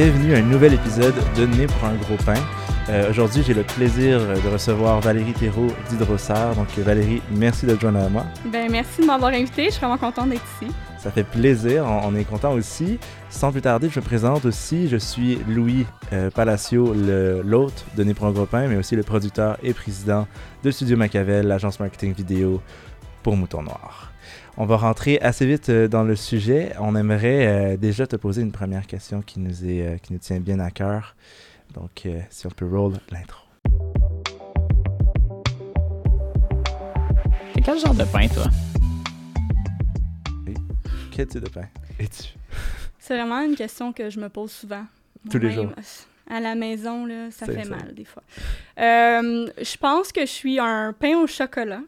Bienvenue à un nouvel épisode de Né pour un gros pain. Euh, Aujourd'hui, j'ai le plaisir de recevoir Valérie Thérault d'Hydrosar. Donc, Valérie, merci de te joindre à moi. Ben, merci de m'avoir invité. Je suis vraiment contente d'être ici. Ça fait plaisir, on, on est content aussi. Sans plus tarder, je me présente aussi. Je suis Louis euh, Palacio, l'hôte de Né pour un gros pain, mais aussi le producteur et président de Studio Machiavel, l'agence marketing vidéo pour Mouton Noir. On va rentrer assez vite euh, dans le sujet. On aimerait euh, déjà te poser une première question qui nous, est, euh, qui nous tient bien à cœur. Donc, euh, si on peut roll l'intro. C'est quel genre de pain, toi? Quel type de pain es-tu? C'est vraiment une question que je me pose souvent. Tous les jours. À la maison, là, ça fait ça. mal des fois. Euh, je pense que je suis un pain au chocolat.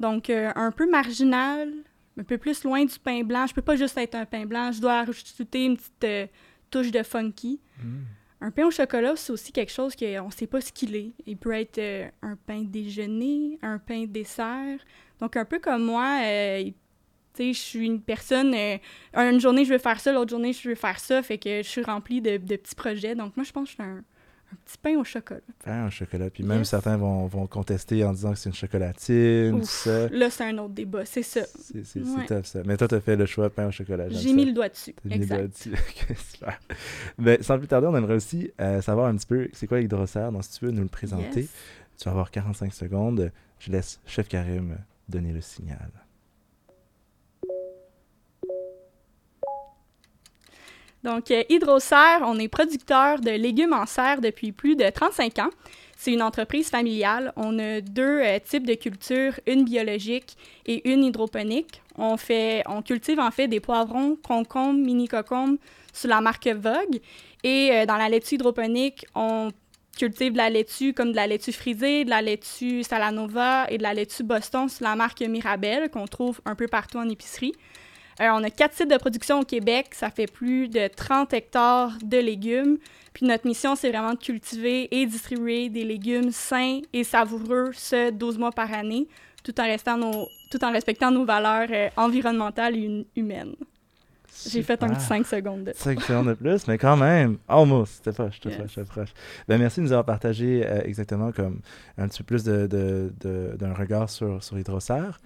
Donc, euh, un peu marginal, un peu plus loin du pain blanc. Je peux pas juste être un pain blanc. Je dois rajouter une petite euh, touche de funky. Un pain au chocolat, c'est aussi quelque chose qu'on ne sait pas ce qu'il est. Il peut être euh, un pain déjeuner, un pain dessert. Donc, un peu comme moi, euh, il- tu sais, je suis une personne, une journée je veux faire ça, l'autre journée je veux faire ça, fait que je suis remplie de, de petits projets. Donc, moi, je pense que je suis un, un petit pain au chocolat. Pain au chocolat. Puis même Yes. certains vont, vont contester en disant que c'est une chocolatine, Ouf, ça. Là, c'est un autre débat, c'est ça. C'est Ouais. tough ça. Mais toi, t'as fait le choix pain au chocolat. J'ai mis le doigt dessus. T'as mis le doigt Exact. dessus. Ok, super. Ben, sans plus tarder, on aimerait aussi euh, savoir un petit peu c'est quoi l'hydrocère. Donc, si tu veux nous le présenter, Yes. tu vas avoir 45 secondes. Je laisse Chef Karim donner le signal. Donc, euh, Hydroserre, on est producteur de légumes en serre depuis plus de 35 ans. C'est une entreprise familiale. On a deux euh, types de cultures, une biologique et une hydroponique. On, fait, on cultive en fait des poivrons, concombres, mini-cocombes sous la marque Vogue. Et euh, dans la laitue hydroponique, on cultive de la laitue comme de la laitue frisée, de la laitue Salanova et de la laitue Boston sous la marque Mirabelle qu'on trouve un peu partout en épicerie. Euh, on a quatre sites de production au Québec. Ça fait plus de 30 hectares de légumes. Puis notre mission, c'est vraiment de cultiver et distribuer des légumes sains et savoureux, ce 12 mois par année, tout en, restant nos, tout en respectant nos valeurs euh, environnementales et hum- humaines. J'ai fait un petit 5 secondes de 5 secondes de plus, mais quand même, almost, c'était proche, c'était Yes. proche, proche. Ben, merci de nous avoir partagé euh, exactement comme un petit peu plus de, de- de- d'un regard sur, sur l'hydrocère.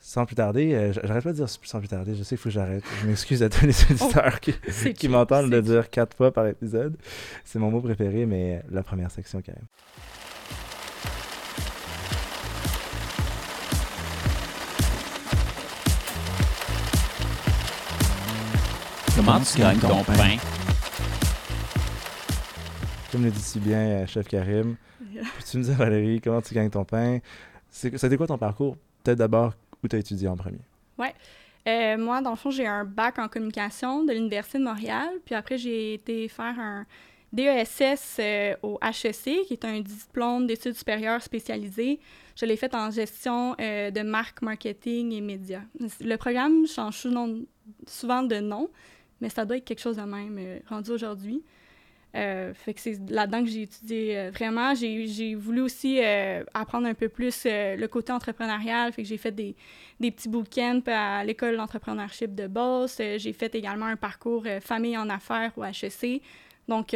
Sans plus tarder, euh, j'arrête pas de dire sans plus tarder, je sais qu'il faut que j'arrête. Je m'excuse à tous les auditeurs qui, m'entendent le dire quatre fois par épisode. C'est mon mot préféré, mais la première section quand même. Comment tu gagnes ton pain? Comme le dit si bien euh, Chef Karim, peux-tu nous dire, Valérie, comment tu gagnes ton pain? C'était quoi ton parcours? Peut-être d'abord où tu as étudié en premier? Euh, moi, dans le fond, j'ai un bac en communication de l'Université de Montréal. Puis après, j'ai été faire un DESS euh, au HEC, qui est un diplôme d'études supérieures spécialisées. Je l'ai fait en gestion euh, de marque, marketing et médias. Le programme change souvent- de nom, mais ça doit être quelque chose de même rendu aujourd'hui. Euh, c'est là-dedans que j'ai étudié euh, vraiment. J'ai voulu aussi euh, apprendre un peu plus le côté entrepreneurial. J'ai fait des, des petits bootcamps à l'école d'entrepreneurship de Beauce. J'ai fait également un parcours famille en affaires au HEC. Donc,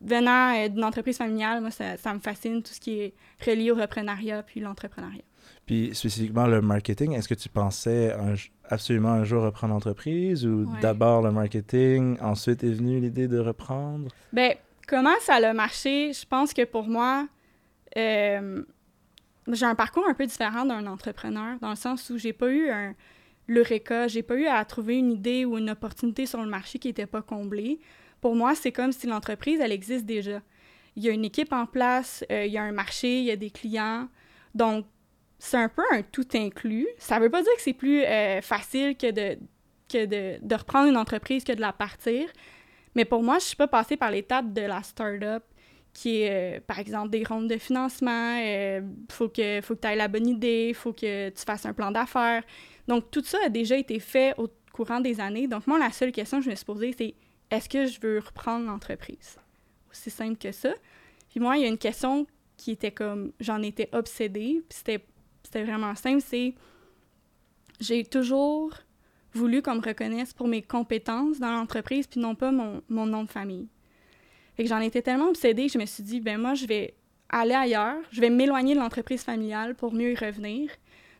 venant d'une entreprise familiale, moi, ça, ça me fascine tout ce qui est relié au reprenariat puis l'entrepreneuriat. Puis spécifiquement le marketing, est-ce que tu pensais un absolument un jour reprendre l'entreprise ou Ouais. d'abord le marketing, ensuite est venue l'idée de reprendre? Ben, comment ça a marché? Je pense que pour moi, euh, j'ai un parcours un peu différent d'un entrepreneur, dans le sens où j'ai pas eu un l'eureka, j'ai pas eu à trouver une idée ou une opportunité sur le marché qui n'était pas comblée. Pour moi, c'est comme si l'entreprise, elle existe déjà. Il y a une équipe en place, euh, il y a un marché, il y a des clients. Donc, c'est un peu un tout inclus. Ça veut pas dire que c'est plus euh, facile que de que de, de reprendre une entreprise que de la partir. Mais pour moi, je suis pas passée par l'étape de la start-up qui est, euh, par exemple, des rondes de financement. Il faut que, faut que tu aies la bonne idée, il faut que tu fasses un plan d'affaires. Donc, tout ça a déjà été fait au courant des années. Donc, moi, la seule question que je me suis posée, c'est est-ce que je veux reprendre l'entreprise? Aussi simple que ça. Puis moi, il y a une question qui était comme, j'en étais obsédée, puis c'était c'était vraiment simple, c'est j'ai toujours voulu qu'on me reconnaisse pour mes compétences dans l'entreprise, puis non pas mon, mon nom de famille. Fait que j'en étais tellement obsédée que je me suis dit, ben moi, je vais aller ailleurs, je vais m'éloigner de l'entreprise familiale pour mieux y revenir.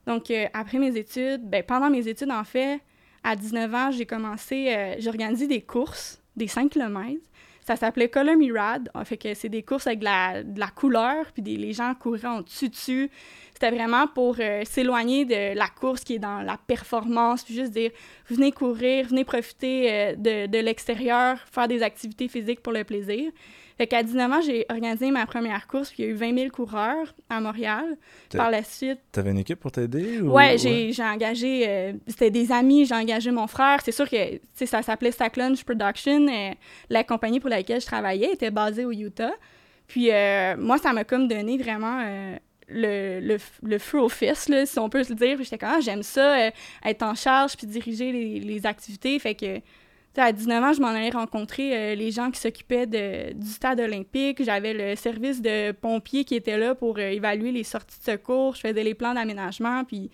Donc, euh, après mes études, ben, pendant mes études, en fait, à 19 ans, j'ai commencé, euh, j'ai organisé des courses, des 5 km. Ça s'appelait Color Me Rad. Fait que c'est des courses avec de la, la couleur, puis des, les gens couraient en dessus. C'était vraiment pour euh, s'éloigner de la course qui est dans la performance, puis juste dire venez courir, venez profiter euh, de, de l'extérieur, faire des activités physiques pour le plaisir. Fait qu'à 19 ans, j'ai organisé ma première course, puis il y a eu 20 000 coureurs à Montréal. Par la suite, T'avais une équipe pour t'aider? ou- Ouais, j'ai engagé, euh, c'était des amis, j'ai engagé mon frère. C'est sûr que, tu sais, ça s'appelait Stack Lunch Production. euh, la compagnie pour laquelle je travaillais était basée au Utah. Puis euh, moi, ça m'a comme donné vraiment euh, le, le, le feu aux fesses, là, si on peut se le dire. J'étais comme, ah, j'aime ça, euh, être en charge puis diriger les, les activités. Fait que, à 19 ans, je m'en allais rencontrer euh, les gens qui s'occupaient du stade olympique. J'avais le service de pompiers qui était là pour euh, évaluer les sorties de secours. Je faisais les plans d'aménagement. Puis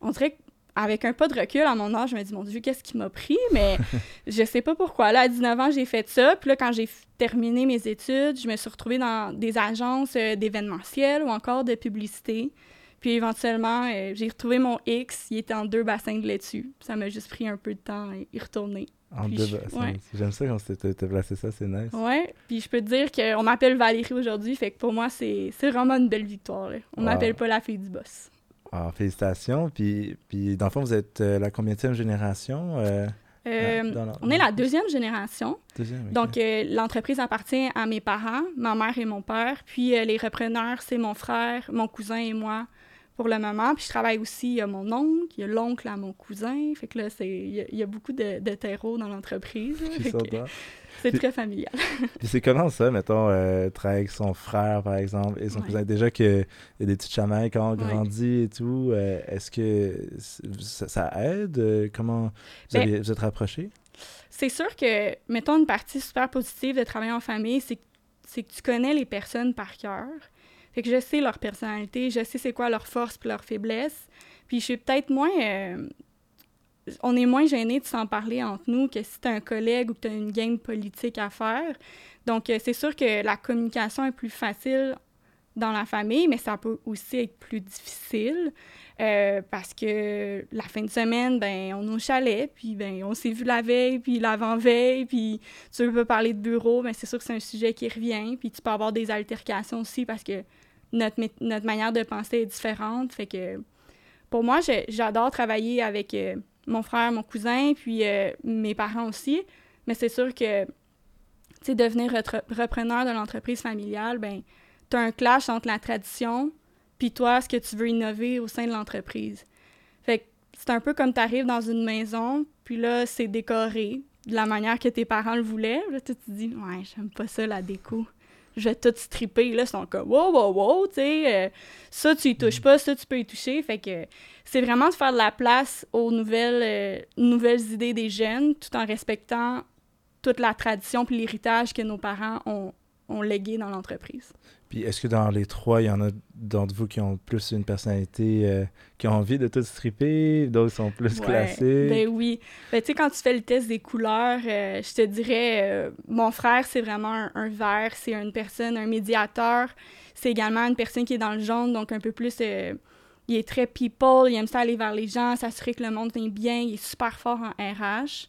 on dirait qu'avec un pas de recul à mon âge, je me dis, mon Dieu, qu'est-ce qui m'a pris? Mais je sais pas pourquoi. Là, à 19 ans, j'ai fait ça. Puis là, quand j'ai terminé mes études, je me suis retrouvée dans des agences euh, d'événementiel ou encore de publicité. Puis éventuellement, j'ai retrouvé mon X. Il était en deux bassins de laitue. Ça m'a juste pris un peu de temps à y retourner. En deux ouais. J'aime ça quand t'as t'as placé ça, c'est nice. Ouais, puis je peux te dire qu'on m'appelle Valérie aujourd'hui, fait que pour moi, c'est vraiment une belle victoire. là. On Wow. m'appelle pas la fille du boss. Ah, félicitations. Puis, puis, dans le fond, vous êtes euh, la combienième génération? euh, Euh, dans on est la deuxième génération. Deuxième. Donc, euh, l'entreprise appartient à mes parents, ma mère et mon père. Puis, les repreneurs, c'est mon frère, mon cousin et moi pour le moment. Puis, je travaille aussi, il y a mon oncle, il y a l'oncle à mon cousin. Fait que là, c'est- il y, a- il y a beaucoup de, de terreau dans l'entreprise. C'est très familial. Puis c'est comment ça, mettons, euh, travailler avec son frère, par exemple, et son Ouais. cousin? Déjà qu'il y a des petites chamailles quand on Ouais. grandit et tout, euh, est-ce que ça, ça aide? Euh, Comment vous, Ben- avez- vous êtes rapprochés? C'est sûr que, mettons, une partie super positive de travailler en famille, c'est que tu connais les personnes par cœur. Que je sais leur personnalité, je sais c'est quoi leurs forces puis leurs faiblesses. Puis je suis peut-être moins... euh, on est moins gêné de s'en parler entre nous que si tu un collègue ou que tu as une game politique à faire. Donc, euh, c'est sûr que la communication est plus facile dans la famille, mais ça peut aussi être plus difficile. Euh, parce que la fin de semaine, ben, on est au chalet, puis ben, on s'est vu la veille, puis l'avant-veille, puis tu veux parler de bureau, ben, c'est sûr que c'est un sujet qui revient, puis tu peux avoir des altercations aussi parce que notre, notre manière de penser est différente. Fait que pour moi, j'adore travailler avec euh, mon frère, mon cousin, puis euh, mes parents aussi, mais c'est sûr que, tu devenir repreneur de l'entreprise familiale, ben, tu as un clash entre la tradition puis toi, ce que tu veux innover au sein de l'entreprise. Fait que c'est un peu comme tu arrives dans une maison, puis là, c'est décoré de la manière que tes parents le voulaient. Là, tu te dis, ouais, j'aime pas ça, la déco. Je vais tout stripper. Là, ils sont comme, wow, wow, wow, tu sais, euh, ça, tu y touches pas, ça, tu peux y toucher. Fait que c'est vraiment de faire de la place aux nouvelles, euh, nouvelles idées des jeunes, tout en respectant toute la tradition puis l'héritage que nos parents ont, ont légué dans l'entreprise. Puis est-ce que dans les trois, il y en a d'entre vous qui ont plus une personnalité, euh, qui ont envie de tout stripper, d'autres sont plus Ouais, classés? Ben oui. Ben, tu sais, quand tu fais le test des couleurs, euh, je te dirais, euh, mon frère, c'est vraiment un, un vert, c'est une personne, un médiateur. C'est également une personne qui est dans le jaune, donc un peu plus. il est très people, il aime ça aller vers les gens, s'assurer que le monde vient bien, il est super fort en RH.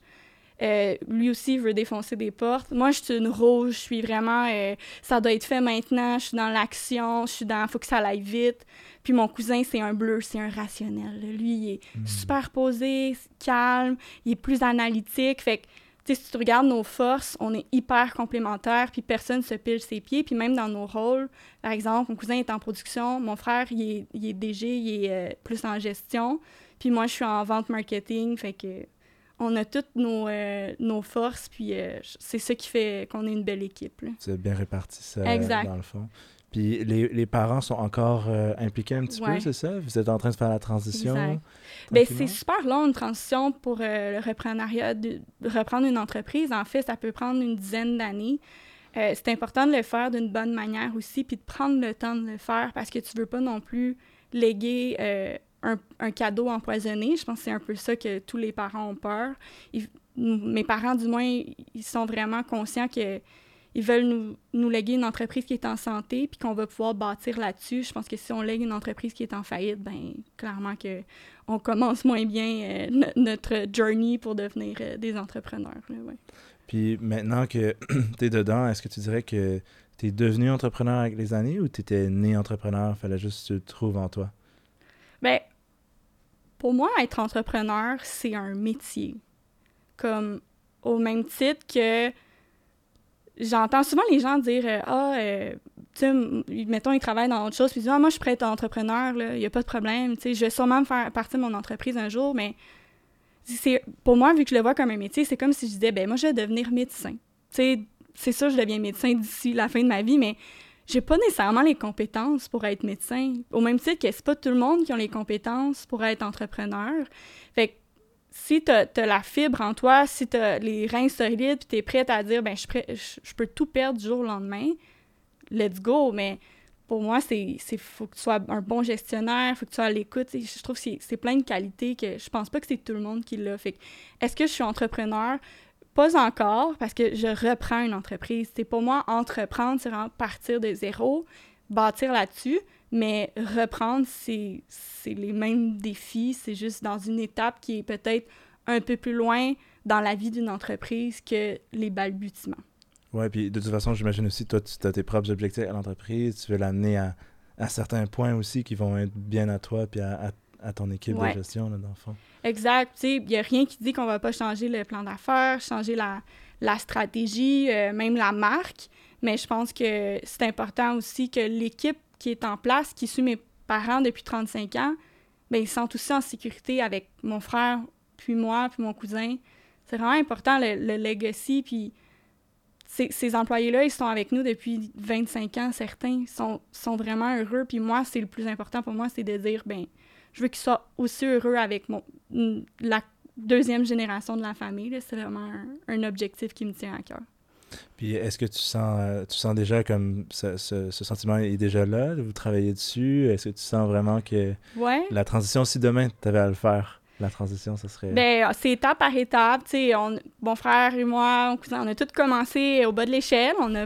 Euh, lui aussi veut défoncer des portes. Moi, je suis une rouge, je suis vraiment, euh, ça doit être fait maintenant, je suis dans l'action, je suis dans, faut que ça aille vite. Puis mon cousin, c'est un bleu, c'est un rationnel. Lui, il est super posé, calme, il est plus analytique. Fait que, tu sais, si tu regardes nos forces, on est hyper complémentaires, puis personne se pile ses pieds. Puis même dans nos rôles, par exemple, mon cousin est en production, mon frère, il est, il est DG, il est euh, plus en gestion. Puis moi, je suis en vente marketing, fait que on a toutes nos, euh, nos forces, puis euh, c'est ça qui fait qu'on est une belle équipe. êtes bien répartis ça, Exact. dans le fond. Puis les, les parents sont encore euh, impliqués un petit peu, c'est ça? Vous êtes en train de faire la transition? Tranquillement? c'est super long une transition pour le reprenariat, de, reprendre une entreprise. En fait, ça peut prendre une dizaine d'années. C'est important de le faire d'une bonne manière aussi, puis de prendre le temps de le faire parce que tu veux pas non plus léguer un, un cadeau empoisonné. Je pense que c'est un peu ça que tous les parents ont peur. Ils- mes parents, du moins, ils sont vraiment conscients que ils veulent nous, nous léguer une entreprise qui est en santé puis qu'on va pouvoir bâtir là-dessus. Je pense que si on lègue une entreprise qui est en faillite, ben clairement que on commence moins bien euh, no- notre journey pour devenir euh, des entrepreneurs. là, ouais. Puis maintenant que tu es dedans, est-ce que tu dirais que tu es devenu entrepreneur avec les années ou tu étais né entrepreneur, fallait juste que tu le trouves en toi? Ben, pour moi, être entrepreneur, c'est un métier. Comme au même titre que j'entends souvent les gens dire euh, Ah, euh, tu sais, mettons, ils travaillent dans autre chose, puis ils disent Ah, moi, je suis prêt à être entrepreneur, il n'y a pas de problème. Tu sais, je vais sûrement me faire partie de mon entreprise un jour, mais pour moi, vu que je le vois comme un métier, c'est comme si je disais Ben, moi, je vais devenir médecin. Tu sais, c'est sûr, je deviens médecin d'ici la fin de ma vie, mais j'ai pas nécessairement les compétences pour être médecin. Au même titre que c'est pas tout le monde qui a les compétences pour être entrepreneur. Fait que si tu as, la fibre en toi, si tu as les reins solides, puis tu es prête à dire, ben je, peux tout perdre du jour au lendemain, let's go. Mais pour moi, c'est faut que tu sois un bon gestionnaire, faut que tu sois à l'écoute. Je trouve que c'est- plein de qualités que je pense pas que c'est tout le monde qui l'a. Fait est-ce que je suis entrepreneur? Pas encore, parce que je reprends une entreprise. C'est pour moi, entreprendre, c'est partir de zéro, bâtir là-dessus, mais reprendre, c'est les mêmes défis, c'est juste dans une étape qui est peut-être un peu plus loin dans la vie d'une entreprise que les balbutiements. Ouais, puis de toute façon, j'imagine aussi, toi, tu as tes propres objectifs à l'entreprise, tu veux l'amener à, à certains points aussi qui vont être bien à toi puis à, à- à ton équipe Ouais. de gestion, là, dans le fond. Exact. Tu sais, il n'y a rien qui dit qu'on va pas changer le plan d'affaires, changer la, la stratégie, euh, même la marque. Mais je pense que c'est important aussi que l'équipe qui est en place, qui suit mes parents depuis 35 ans, ben ils sont aussi en sécurité avec mon frère, puis moi, puis mon cousin. C'est vraiment important, le, le legacy. Puis ces, ces employés-là, ils sont avec nous depuis 25 ans, certains. Ils sont, sont vraiment heureux. Puis moi, c'est le plus important pour moi, c'est de dire, ben je veux qu'ils soient aussi heureux avec mon, mm, la deuxième génération de la famille. C'est vraiment un, un objectif qui me tient à cœur. Puis est-ce que tu sens, euh, tu sens déjà comme ce, ce- ce sentiment est déjà là, vous travaillez dessus? Est-ce que tu sens vraiment que Ouais. la transition, si demain tu avais à le faire, la transition, ça serait... Ben, c'est étape par étape. Tu sais, mon frère et moi, mon cousin, on a tout commencé au bas de l'échelle. On a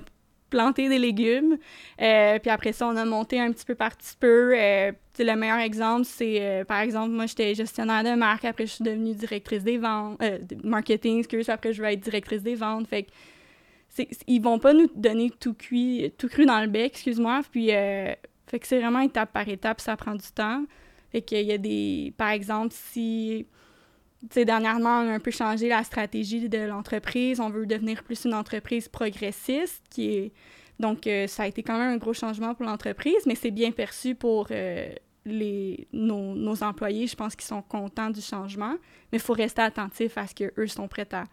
planté des légumes. Euh, puis après ça, on a monté un petit peu par petit peu. Euh, le meilleur exemple, c'est, euh, par exemple, moi, j'étais gestionnaire de marque. Après, je suis devenue directrice des ventes, marketing, excuse. Après, je vais être directrice des ventes. Fait que c'est, ils vont pas nous donner tout cuit, tout cru dans le bec, excuse-moi. Puis, fait que c'est vraiment étape par étape, ça prend du temps. Fait qu'il y a des, par exemple, si tu sais, dernièrement, on a un peu changé la stratégie de l'entreprise. On veut devenir plus une entreprise progressiste, qui est... Donc, euh, ça a été quand même un gros changement pour l'entreprise, mais c'est bien perçu pour euh, les, nos, nos employés. Je pense qu'ils sont contents du changement, mais il faut rester attentif à ce qu'eux sont prêts à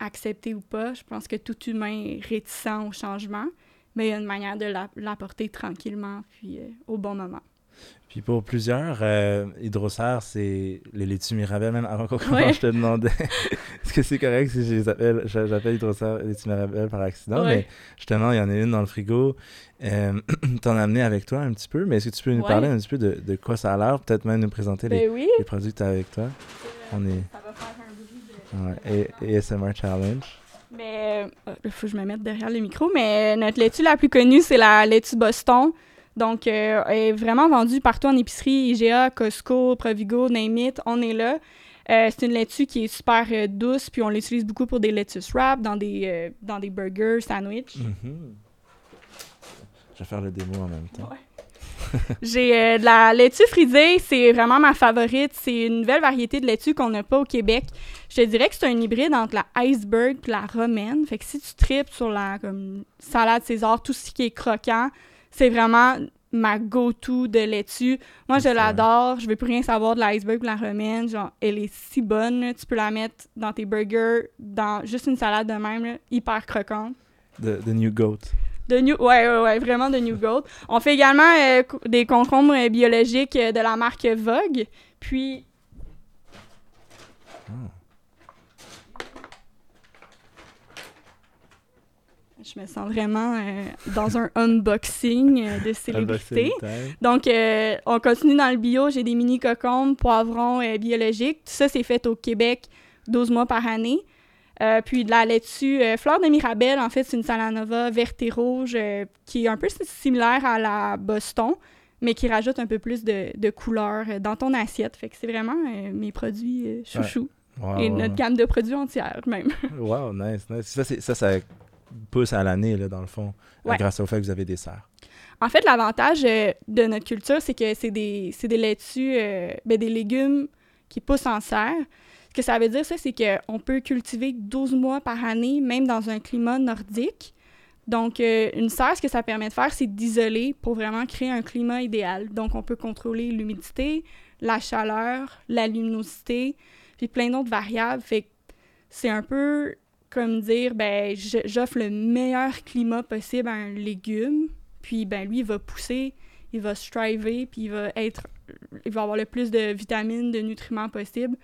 accepter ou pas. Je pense que tout humain est réticent au changement, mais il y a une manière de la- l'apporter tranquillement, puis euh, au bon moment. Puis pour plusieurs, euh, c'est les laitues Mirabelle. Même avant qu'on commence, Ouais. je te demandais est-ce que c'est correct si je les appelle, j'a- j'appelle Hydrocer laitues Mirabelle par accident? Ouais. Mais justement, il y en a une dans le frigo. Euh, T'en as amené avec toi un petit peu, mais est-ce que tu peux nous Ouais. parler un petit peu de, de quoi ça a l'air? Peut-être même nous présenter les, Ben oui! les produits que tu as avec toi. On est. Ça va faire un bruit de... A- ASMR Challenge. Mais il faut que je me mette derrière le micro. Mais notre laitue la plus connue, c'est la laitue Boston. Donc, euh, elle est vraiment vendue partout en épicerie, IGA, Costco, Provigo, name it, on est là. Euh, c'est une laitue qui est super euh, douce, puis on l'utilise beaucoup pour des lettuce wraps, dans des, euh, dans des burgers, sandwichs. Mhm. Je vais faire le démo en même temps. J'ai euh, de la laitue frisée, c'est vraiment ma favorite. C'est une nouvelle variété de laitue qu'on n'a pas au Québec. Je te dirais que c'est un hybride entre la iceberg et la romaine. Fait que si tu tripes sur la comme, salade César, tout ce qui est croquant, c'est vraiment ma go-to de laitue. Moi, je l'adore. Je veux plus rien savoir de l'iceberg ou de la romaine. Genre, elle est si bonne. là. Tu peux la mettre dans tes burgers, dans juste une salade de même, là, hyper croquante. The, the New Goat. De New... Ouais, ouais, ouais, vraiment de New Gold. On fait également euh, des concombres euh, biologiques euh, de la marque Vogue. Puis, Je me sens vraiment euh, dans un unboxing euh, de célébrité. Donc, euh, on continue dans le bio. J'ai des mini cocombes, poivrons biologiques. Tout ça, c'est fait au Québec 12 mois par année. puis de la laitue, fleur de Mirabelle, en fait, c'est une salanova verte et rouge qui est un peu similaire à la Boston, mais qui rajoute un peu plus de, de couleur dans ton assiette. Fait que c'est vraiment mes produits chouchous. et notre gamme de produits entière, même. wow, nice, nice. Ça, ça, ça pousse à l'année, dans le fond, grâce au fait que vous avez des serres. En fait, l'avantage euh, de notre culture, c'est que c'est des, des laitues, euh, ben, des légumes qui poussent en serre. Ce que ça veut dire, ça, c'est qu'on peut cultiver 12 mois par année, même dans un climat nordique. Donc, euh, une serre, ce que ça permet de faire, c'est d'isoler pour vraiment créer un climat idéal. Donc, on peut contrôler l'humidité, la chaleur, la luminosité, puis plein d'autres variables. Fait que c'est un peu comme dire, ben, j'offre le meilleur climat possible à un légume, puis ben, lui, il va pousser, il va striver, puis il va être, il va avoir le plus de vitamines, de nutriments possible.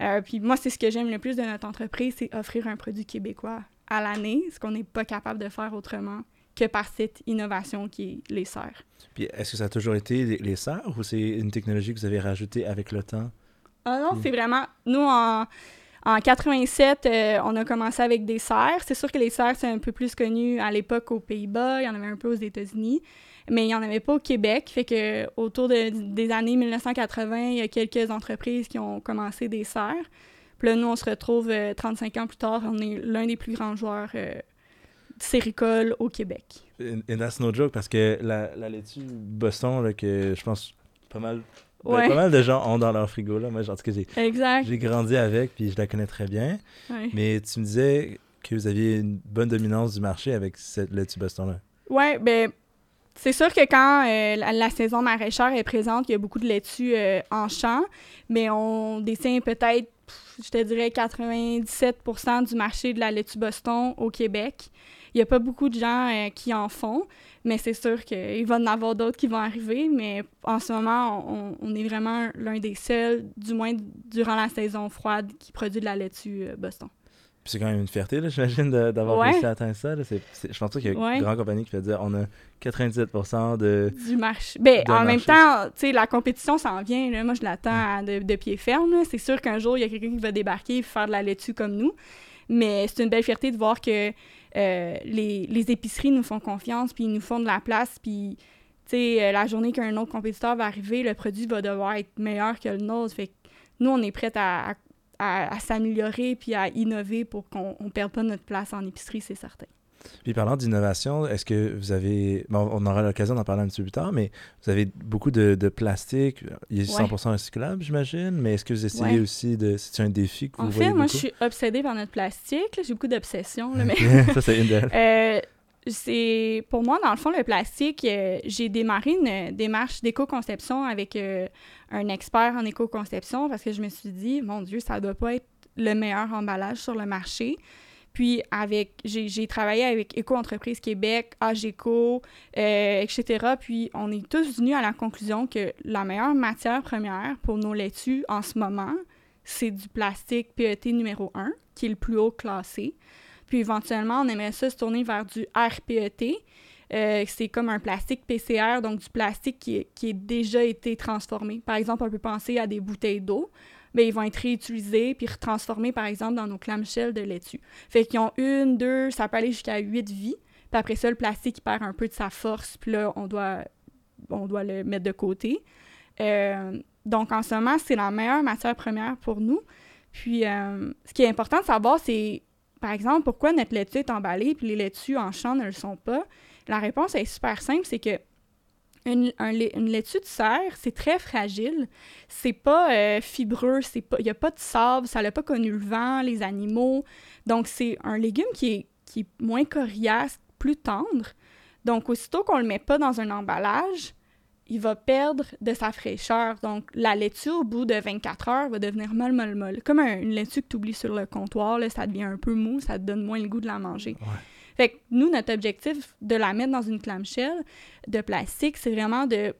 Euh, puis moi, c'est ce que j'aime le plus de notre entreprise, c'est offrir un produit québécois à l'année, ce qu'on n'est pas capable de faire autrement que par cette innovation qui est les serres. Puis est-ce que ça a toujours été les, serres ou c'est une technologie que vous avez rajoutée avec le temps? Ah non, c'est vraiment... Nous, en en 87, euh, on a commencé avec des serres. C'est sûr que les serres, c'est un peu plus connu à l'époque aux Pays-Bas, il y en avait un peu aux États-Unis, mais il n'y en avait pas au Québec. Fait que autour des années 1980, il y a quelques entreprises qui ont commencé des serres. Puis là, nous, on se retrouve 35 euh, ans plus tard, on est l'un des plus grands joueurs euh, séricoles au Québec. Et that's no joke, parce que la, la laitue Boston, que je pense pas mal ben, pas mal de gens ont dans leur frigo. Là. Moi, genre, que j'ai, j'ai grandi avec, puis je la connais très bien. Mais tu me disais que vous aviez une bonne dominance du marché avec cette laitue Boston-là. Oui, ben c'est sûr que quand euh, la, saison maraîchère est présente, il y a beaucoup de laitue euh, en champ, mais on dessine peut-être, je te dirais, 97 du marché de la laitue Boston au Québec. Il n'y a pas beaucoup de gens euh, qui en font. Mais c'est sûr qu'il va y en avoir d'autres qui vont arriver. Mais en ce moment, on, est vraiment l'un des seuls, du moins durant la saison froide, qui produit de la laitue euh, Boston. Puis c'est quand même une fierté, j'imagine, d'avoir réussi à atteindre ça. je pense qu'il y a une grande compagnie qui peut dire on a 97 de. Du marché. Ben, en même temps, tu sais, la compétition s'en vient. Là. Moi, je l'attends de, de, pied ferme. C'est sûr qu'un jour, il y a quelqu'un qui va débarquer et faire de la laitue comme nous. Mais c'est une belle fierté de voir que euh, les, les, épiceries nous font confiance, puis ils nous font de la place, puis euh, la journée qu'un autre compétiteur va arriver, le produit va devoir être meilleur que le nôtre. Fait que nous, on est prêts à, à, à s'améliorer puis à innover pour qu'on ne perde pas notre place en épicerie, c'est certain. Puis parlant d'innovation, est-ce que vous avez, on aura l'occasion d'en parler un petit peu plus tard, mais vous avez beaucoup de, de plastique, il est 100% recyclable, j'imagine, mais est-ce que vous essayez aussi de, c'est un défi que vous En fait, moi, je suis obsédée par notre plastique, j'ai beaucoup d'obsessions, mais... Ça, c'est une d'elles. Euh, pour moi dans le fond le plastique euh, j'ai démarré une démarche d'éco-conception avec euh, un expert en éco-conception parce que je me suis dit mon dieu ça doit pas être le meilleur emballage sur le marché puis avec, j'ai travaillé avec Éco-entreprise Québec, AGECO, euh, etc. Puis on est tous venus à la conclusion que la meilleure matière première pour nos laitues en ce moment, c'est du plastique PET numéro 1, qui est le plus haut classé. Puis éventuellement, on aimerait ça se tourner vers du RPET. Euh, c'est comme un plastique PCR, donc du plastique qui, qui a déjà été transformé. Par exemple, on peut penser à des bouteilles d'eau mais ils vont être réutilisés puis retransformés, par exemple, dans nos clamshells de laitue. Fait qu'ils ont une, deux, ça peut aller jusqu'à huit vies. Puis après ça, le plastique, il perd un peu de sa force, puis là, on doit, on doit le mettre de côté. Euh, donc, en ce moment, c'est la meilleure matière première pour nous. Puis, euh, ce qui est important de savoir, c'est, par exemple, pourquoi notre laitue est emballée, puis les laitues en champ ne le sont pas? La réponse est super simple, c'est que une, laitue de serre, c'est très fragile. C'est pas euh, fibreux, il n'y a pas de sable, ça n'a pas connu le vent, les animaux. Donc, c'est un légume qui est, qui est moins coriace, plus tendre. Donc, aussitôt qu'on ne le met pas dans un emballage, il va perdre de sa fraîcheur. Donc, la laitue, au bout de 24 heures, va devenir molle, molle, molle. Comme une laitue que tu oublies sur le comptoir, là, ça devient un peu mou, ça te donne moins le goût de la manger. Fait que nous, notre objectif de la mettre dans une clamshell de plastique, c'est vraiment de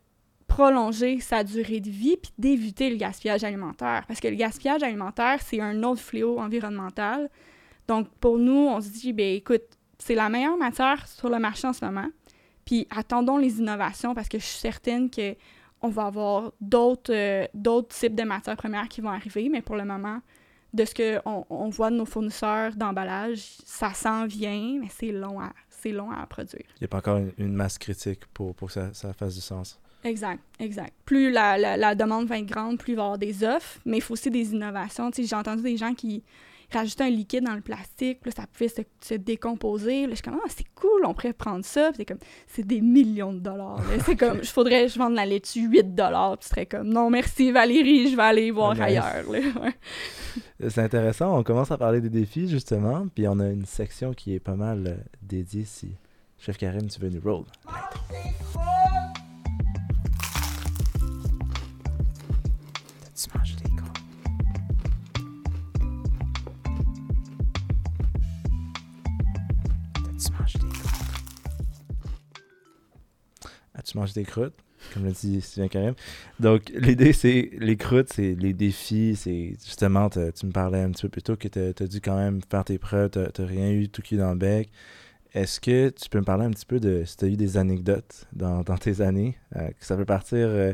prolonger sa durée de vie puis d'éviter le gaspillage alimentaire. Parce que le gaspillage alimentaire, c'est un autre fléau environnemental. Donc, pour nous, on se dit, ben écoute, c'est la meilleure matière sur le marché en ce moment. Puis attendons les innovations parce que je suis certaine que on va avoir d'autres euh, d'autres types de matières premières qui vont arriver, mais pour le moment, de ce qu'on on voit de nos fournisseurs d'emballage, ça s'en vient, mais c'est long à, c'est long à produire. Il n'y a pas encore une, une masse critique pour, pour que ça, ça fasse du sens. Exact, exact. Plus la, la, la demande va être grande, plus il va y avoir des offres, mais il faut aussi des innovations. J'ai entendu des gens qui rajoutaient un liquide dans le plastique, puis là, ça pouvait se, se décomposer. Là, je suis comme, ah, c'est cool, on pourrait prendre ça. Puis c'est comme, c'est des millions de dollars. là. C'est comme, il faudrait je vende la laitue 8 dollars. Puis tu serais comme, non, merci Valérie, je vais aller voir Nice. ailleurs. C'est intéressant, on commence à parler des défis justement, puis on a une section qui est pas mal euh, dédiée si Chef Karim, tu veux nous roll? As-tu mangé des croûtes? Comme l'a dit Sylvain Karim. Donc, l'idée, c'est les croûtes, c'est les défis, c'est justement, tu me parlais un petit peu plus tôt que tu as dû quand même faire tes preuves, tu n'as rien eu tout qui dans le bec. Est-ce que tu peux me parler un petit peu de si tu as eu des anecdotes dans, dans tes années, euh, que ça peut partir euh,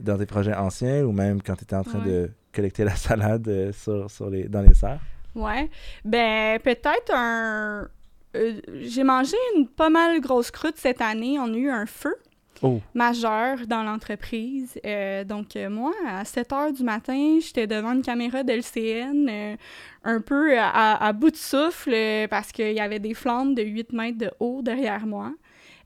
dans tes projets anciens ou même quand tu étais en train Ouais. de collecter la salade euh, sur, sur les, dans les serres? Ouais. Ben, peut-être un. j'ai mangé une pas mal grosse croûte cette année. On a eu un feu Oh, majeur dans l'entreprise. Euh, donc, euh, moi, à 7 heures du matin, j'étais devant une caméra d'LCN, euh, un peu à, à bout de souffle, euh, parce qu'il y avait des flammes de 8 mètres de haut derrière moi.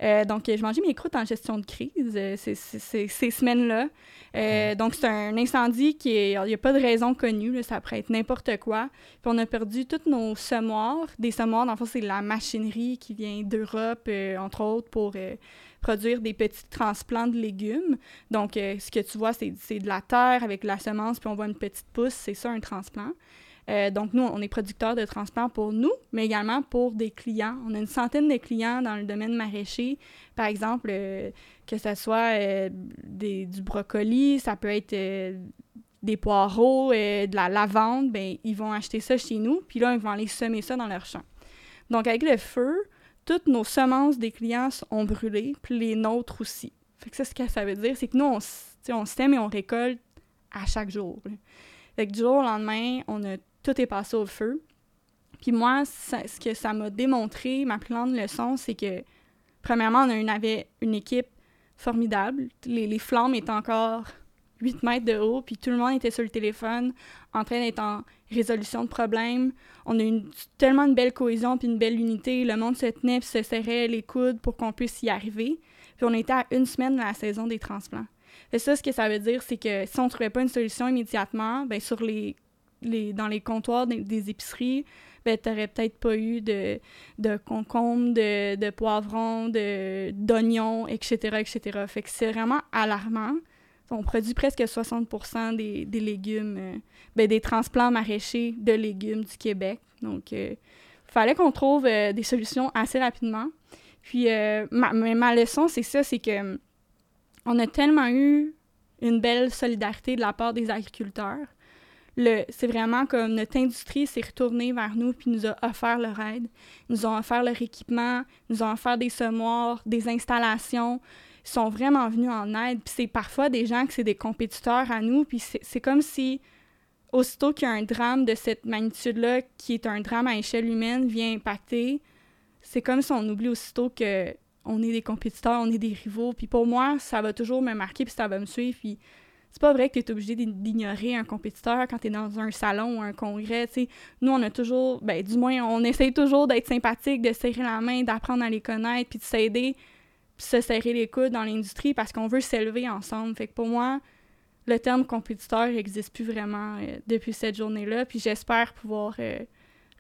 Euh, donc, je mangeais mes croûtes en gestion de crise euh, ces, ces- ces- semaines-là. Euh, donc, c'est un incendie qui est. Il n'y a pas de raison connue, là, ça pourrait être n'importe quoi. Puis, on a perdu toutes nos semoirs. Des semoirs, dans le fond, c'est la machinerie qui vient d'Europe, entre autres, pour produire des petits transplants de légumes. Donc, euh, ce que tu vois, c'est de la terre avec la semence, puis on voit une petite pousse, c'est ça un transplant. Euh, donc, nous, on est producteurs de transplants pour nous, mais également pour des clients. On a une centaine de clients dans le domaine maraîcher. Par exemple, euh, que ce soit des, du brocoli, ça peut être des poireaux, de la lavande, ben, ils vont acheter ça chez nous, puis là, ils vont aller semer ça dans leur champ. Donc, avec le feu, toutes nos semences des clients ont brûlé, puis les nôtres aussi. Fait que ça, ce que ça veut dire, c'est que nous, on, sème et on récolte à chaque jour. Fait que du jour au lendemain, on a, tout est passé au feu. Puis moi, ce que ça m'a démontré, ma plus grande leçon, c'est que, premièrement, on avait une équipe formidable. Les flammes étaient encore 8 mètres de haut, puis tout le monde était sur le téléphone, en train d'être en résolution de problèmes. On a une, tellement une belle cohésion puis une belle unité. Le monde se tenait puis se serrait les coudes pour qu'on puisse y arriver. Puis on était à une semaine de la saison des transplants. Et ça, ce que ça veut dire, c'est que si on ne trouvait pas une solution immédiatement, ben sur les, les, dans les comptoirs des, des épiceries, ben, tu n'aurais peut-être pas eu de, de concombres, de, de poivrons, d'oignons, etc., etc. Fait que c'est vraiment alarmant. On produit presque 60 des, des légumes, euh, ben, des transplants maraîchers de légumes du Québec. Donc, il fallait qu'on trouve euh, des solutions assez rapidement. Puis, euh, ma, leçon, c'est ça, c'est que on a tellement eu une belle solidarité de la part des agriculteurs. C'est vraiment comme notre industrie s'est retournée vers nous puis nous a offert leur aide. Nous ont offert leur équipement, ils nous ont offert des semoirs, des installations. Sont vraiment venus en aide. Puis c'est parfois des gens que c'est des compétiteurs à nous. Puis c'est, comme si, aussitôt qu'il y a un drame de cette magnitude-là, qui est un drame à échelle humaine, vient impacter, c'est comme si on oublie aussitôt que on est des compétiteurs, on est des rivaux. Puis pour moi, ça va toujours me marquer, puis ça va me suivre. Puis c'est pas vrai que tu es obligé d'ignorer un compétiteur quand tu es dans un salon ou un congrès. Nous, on a toujours, ben, du moins, on essaye toujours d'être sympathique, de serrer la main, d'apprendre à les connaître, puis de s'aider, se serrer les coudes dans l'industrie parce qu'on veut s'élever ensemble. Fait que pour moi, le terme compétiteur n'existe plus vraiment euh, depuis cette journée-là. Puis j'espère pouvoir euh,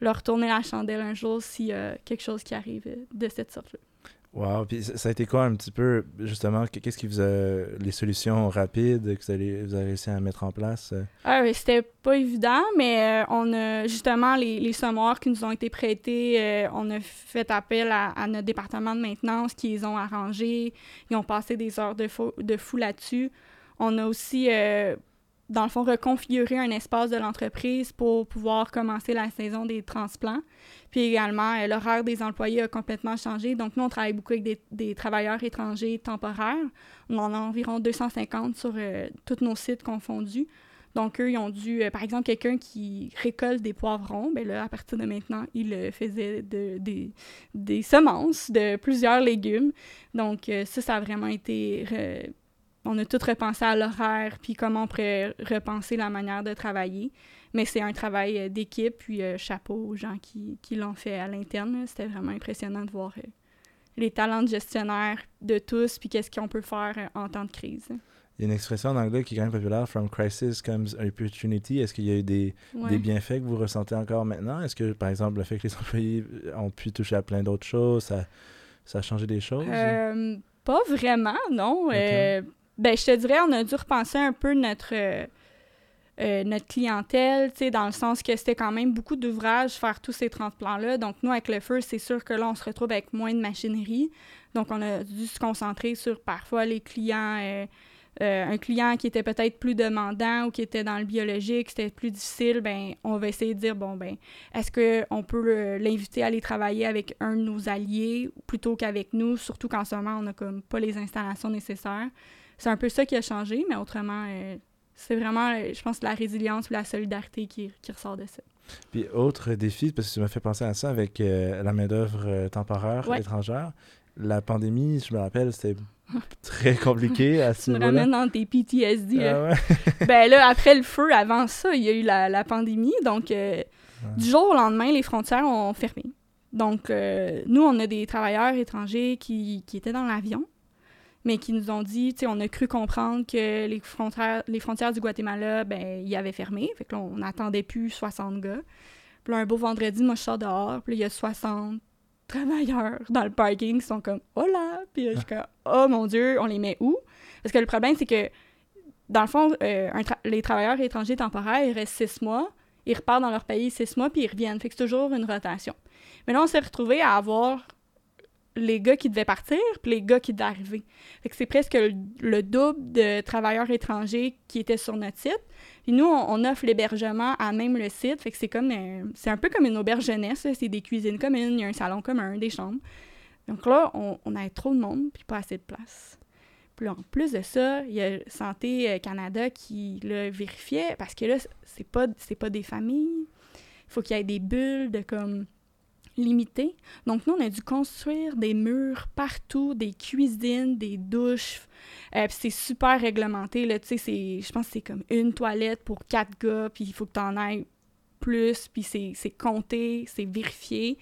leur retourner la chandelle un jour s'il y a quelque chose qui arrive euh, de cette sorte-là. Wow. Puis ça a été quoi un petit peu, justement, que- qu'est-ce qui vous a. les solutions rapides que vous avez, réussi à mettre en place? euh? Ah, c'était pas évident, mais euh, on a justement les, les semoirs qui nous ont été prêtés. euh, on a fait appel à, notre département de maintenance qui les ont arrangés. Ils ont passé des heures de fou, de fou là-dessus. On a aussi dans le fond, reconfigurer un espace de l'entreprise pour pouvoir commencer la saison des transplants. Puis également, euh, l'horaire des employés a complètement changé. Donc, nous, on travaille beaucoup avec des, travailleurs étrangers temporaires. On en a environ 250 sur euh, tous nos sites confondus. Donc, eux, ils ont dû, euh, par exemple, quelqu'un qui récolte des poivrons, ben là, à partir de maintenant, il faisait de, des, semences de plusieurs légumes. Donc, ça, ça a vraiment été... on a tout repensé à l'horaire, puis comment on pourrait repenser la manière de travailler. Mais c'est un travail euh, d'équipe, puis euh, chapeau aux gens qui, qui l'ont fait à l'interne. C'était vraiment impressionnant de voir euh, les talents de gestionnaire de tous, puis qu'est-ce qu'on peut faire euh, en temps de crise. Il y a une expression en anglais qui est quand même populaire, From crisis comes opportunity. Est-ce qu'il y a eu des, Ouais. des bienfaits que vous ressentez encore maintenant? Est-ce que, par exemple, le fait que les employés ont pu toucher à plein d'autres choses, ça, ça a changé des choses? Pas vraiment, non. Ben, je te dirais, on a dû repenser un peu notre, euh, euh, notre clientèle, dans le sens que c'était quand même beaucoup d'ouvrages faire tous ces transplants-là. Donc, nous, avec le feu, c'est sûr que là, on se retrouve avec moins de machinerie. Donc, on a dû se concentrer sur parfois les clients. euh, un client qui était peut-être plus demandant ou qui était dans le biologique, c'était plus difficile, ben on va essayer de dire bon ben est-ce que on peut l'inviter à aller travailler avec un de nos alliés plutôt qu'avec nous, surtout qu'en ce moment on n'a comme pas les installations nécessaires. C'est un peu ça qui a changé, mais autrement euh, c'est vraiment euh, je pense la résilience ou la solidarité qui, qui ressort de ça. Puis autre défi, parce que tu m'as fait penser à ça avec euh, la main-d'œuvre euh, temporaire Ouais. étrangère. La pandémie, je me rappelle, c'était très compliqué à ce Tu me ramènes dans tes PTSD. là. Ah ouais? ben là, après le feu, avant ça, il y a eu la, la pandémie. Donc, euh, du jour au lendemain, les frontières ont fermé. Donc, nous, on a des travailleurs étrangers qui, qui étaient dans l'avion, mais qui nous ont dit, tu sais, on a cru comprendre que les frontières, les frontières du Guatemala, ben, ils avaient fermé. Fait que là, on n'attendait plus 60 gars. Puis là, un beau vendredi, moi, je sors dehors, puis là, il y a 60 travailleurs dans le parking qui sont comme « Hola! » Puis là, je suis comme « Oh mon Dieu, on les met où? » Parce que le problème, c'est que, dans le fond, euh, les travailleurs étrangers temporaires, ils restent six mois, ils repartent dans leur pays six mois, puis ils reviennent. Fait que c'est toujours une rotation. Mais là, on s'est retrouvés à avoir les gars qui devaient partir, puis les gars qui devaient arriver. Fait que c'est presque le, le double de travailleurs étrangers qui étaient sur notre site. Puis nous, on, offre l'hébergement à même le site. Fait que c'est comme un- c'est un peu comme une auberge jeunesse. C'est des cuisines communes, il y a un salon commun, des chambres. Donc là, on, on avait trop de monde, puis pas assez de place. Puis en plus de ça, il y a Santé euh, Canada qui le vérifiait, parce que là, c'est pas, pas des familles. Il faut qu'il y ait des bulles de comme limitées. Donc, nous, on a dû construire des murs partout, des cuisines, des douches. Euh, c'est super réglementé, là. Tu sais, je pense que c'est comme une toilette pour quatre gars, puis il faut que tu en ailles plus, puis c'est compté, c'est vérifié.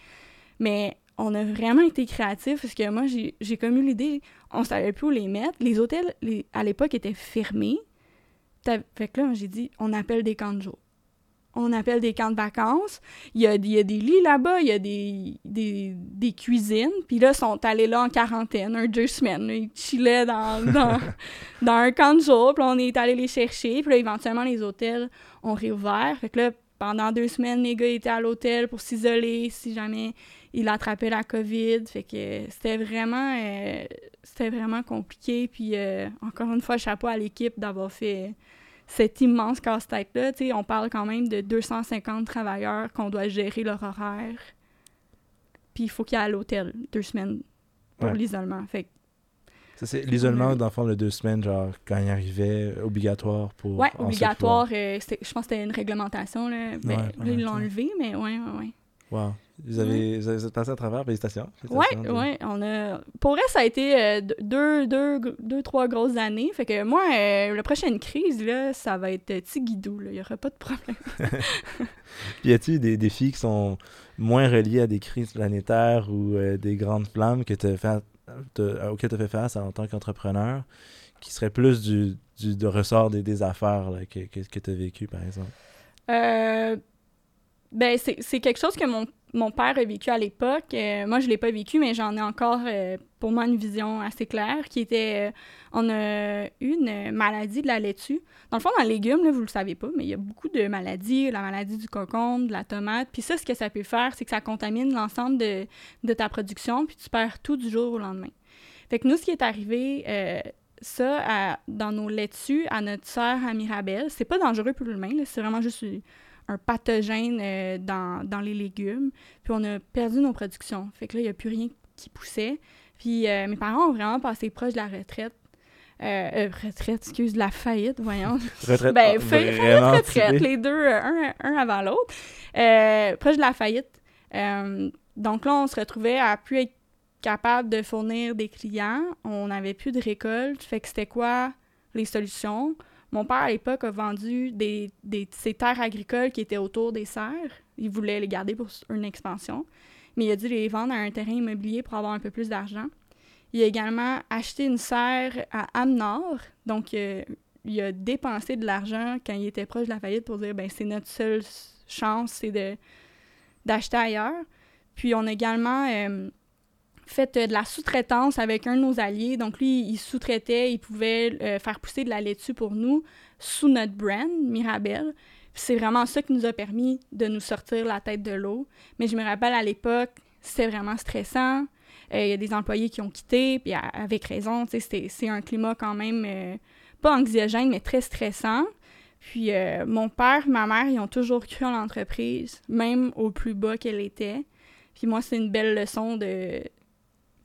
Mais on a vraiment été créatifs parce que moi, j'ai comme eu l'idée, on savait plus où les mettre. Les hôtels, à l'époque, étaient fermés. Fait que là, j'ai dit, on appelle des camps de jour. On appelle des camps de vacances. Il y a, il y a des lits là-bas, il y a des, des, des cuisines. Puis là, ils sont allés là en quarantaine, un deux semaines. là. Ils chillaient dans, dans, dans un camp de jour. Puis là, on est allé les chercher. Puis là, éventuellement, les hôtels ont réouvert. Fait que là, pendant deux semaines, les gars étaient à l'hôtel pour s'isoler si jamais ils attrapaient la COVID. Fait que c'était vraiment, euh, c'était vraiment compliqué. Puis euh, encore une fois, chapeau à l'équipe d'avoir fait cet immense casse-tête-là. Tu sais, on parle quand même de 250 travailleurs qu'on doit gérer leur horaire. Puis il faut qu'ils aient à l'hôtel deux semaines pour Ouais. l'isolement. Fait Ça, c'est l'isolement, dans le fond, le deux semaines, genre, quand il arrivait, obligatoire pour. Ouais, obligatoire. euh, je pense que c'était une réglementation. Là. Ben, Ouais, ils l'ont enlevé, mais ouais, ouais, ouais. Wow. Vous avez, vous passé à travers, félicitations. Félicitations de- ouais, on a... Pour vrai, ça a été euh, deux, deux, deux, trois grosses années. Fait que moi, euh, la prochaine crise, là, ça va être euh, Tigidou. Il n'y aura pas de problème. Puis y a-t-il des défis qui sont moins reliés à des crises planétaires ou euh, des grandes flammes que fait, auxquelles tu as fait face en tant qu'entrepreneur qui seraient plus du, du de ressort des, des affaires là, que, que, tu as vécu, par exemple? Euh, ben, c'est quelque chose que mon, mon père a vécu à l'époque. Euh, moi, je l'ai pas vécu, mais j'en ai encore, euh, pour moi, une vision assez claire, qui était... euh, on a eu une maladie de la laitue. Dans le fond, dans les légumes, là, vous le savez pas, mais il y a beaucoup de maladies, la maladie du concombre, de la tomate. Puis ça, ce que ça peut faire, c'est que ça contamine l'ensemble de, de ta production, puis tu perds tout du jour au lendemain. Fait que nous, ce qui est arrivé, ça à- dans nos laitues à notre sœur à Mirabelle. C'est pas dangereux pour l'humain, c'est vraiment juste un pathogène euh, dans, dans les légumes. Puis on a perdu nos productions. Fait que là, il n'y a plus rien qui poussait. Puis euh, mes parents ont vraiment passé proche de la retraite. Euh, retraite, excuse, de la faillite, voyons. Retraite. Ben, ah, faillite, retraite, les deux, un, un avant l'autre. Proche de la faillite. Donc là, on se retrouvait à plus être capable de fournir des clients. On n'avait plus de récolte. Fait que c'était quoi les solutions? Mon père, à l'époque, a vendu des, ses terres agricoles qui étaient autour des serres. Il voulait les garder pour une expansion. Mais il a dû les vendre à un terrain immobilier pour avoir un peu plus d'argent. Il a également acheté une serre à Amnord. Donc, euh, il a dépensé de l'argent quand il était proche de la faillite pour dire ben c'est notre seule chance, c'est d'acheter ailleurs. Puis on a également euh, fait euh, de la sous-traitance avec un de nos alliés. Donc lui, il sous-traitait, il pouvait euh, faire pousser de la laitue pour nous sous notre brand, Mirabelle. C'est vraiment ça qui nous a permis de nous sortir la tête de l'eau. Mais je me rappelle à l'époque, c'était vraiment stressant. Euh, Il y a des employés qui ont quitté, puis avec raison, c'est un climat quand même pas anxiogène, mais très stressant. Puis mon père, ma mère, ils ont toujours cru en l'entreprise, même au plus bas qu'elle était. Puis moi, c'est une belle leçon de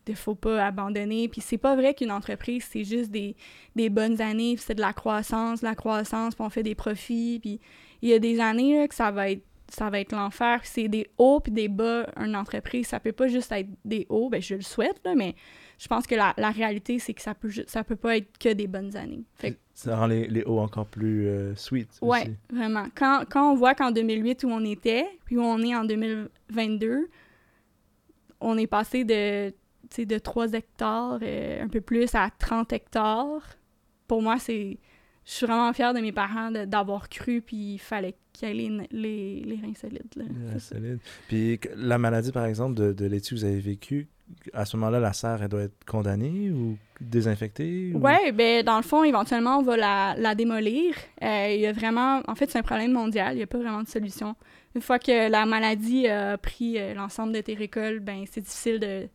de faut pas abandonner. Puis c'est pas vrai qu'une entreprise, c'est juste des, des bonnes années, c'est de la croissance, de la croissance, puis on fait des profits. Puis il y a des années là, que ça va être ça va être l'enfer. C'est des hauts puis des bas, une entreprise. Ça peut pas juste être des hauts, ben je le souhaite, là, mais je pense que la, la réalité, c'est que ça peut, ça peut pas être que des bonnes années. Fait que Ça rend les, les hauts encore plus euh, sweet. Aussi. vraiment. Quand, quand on voit qu'en 2008 où on était, puis où on est en 2022, on est passé de, de 3 hectares, euh, un peu plus, à 30 hectares. Pour moi, c'est... Je suis vraiment fière de mes parents d'avoir cru, puis il fallait qu'il y ait les, les, les reins solides. Là. Solide. Puis la maladie, par exemple, de, de laitue que vous avez vécue, à ce moment-là, la serre, elle doit être condamnée ou désinfectée? ou- Ouais, ben dans le fond, éventuellement, on va la, la démolir. Euh, Il y a vraiment... En fait, c'est un problème mondial. Il n'y a pas vraiment de solution. Une fois que la maladie a pris euh, l'ensemble de tes récoltes, ben c'est difficile de...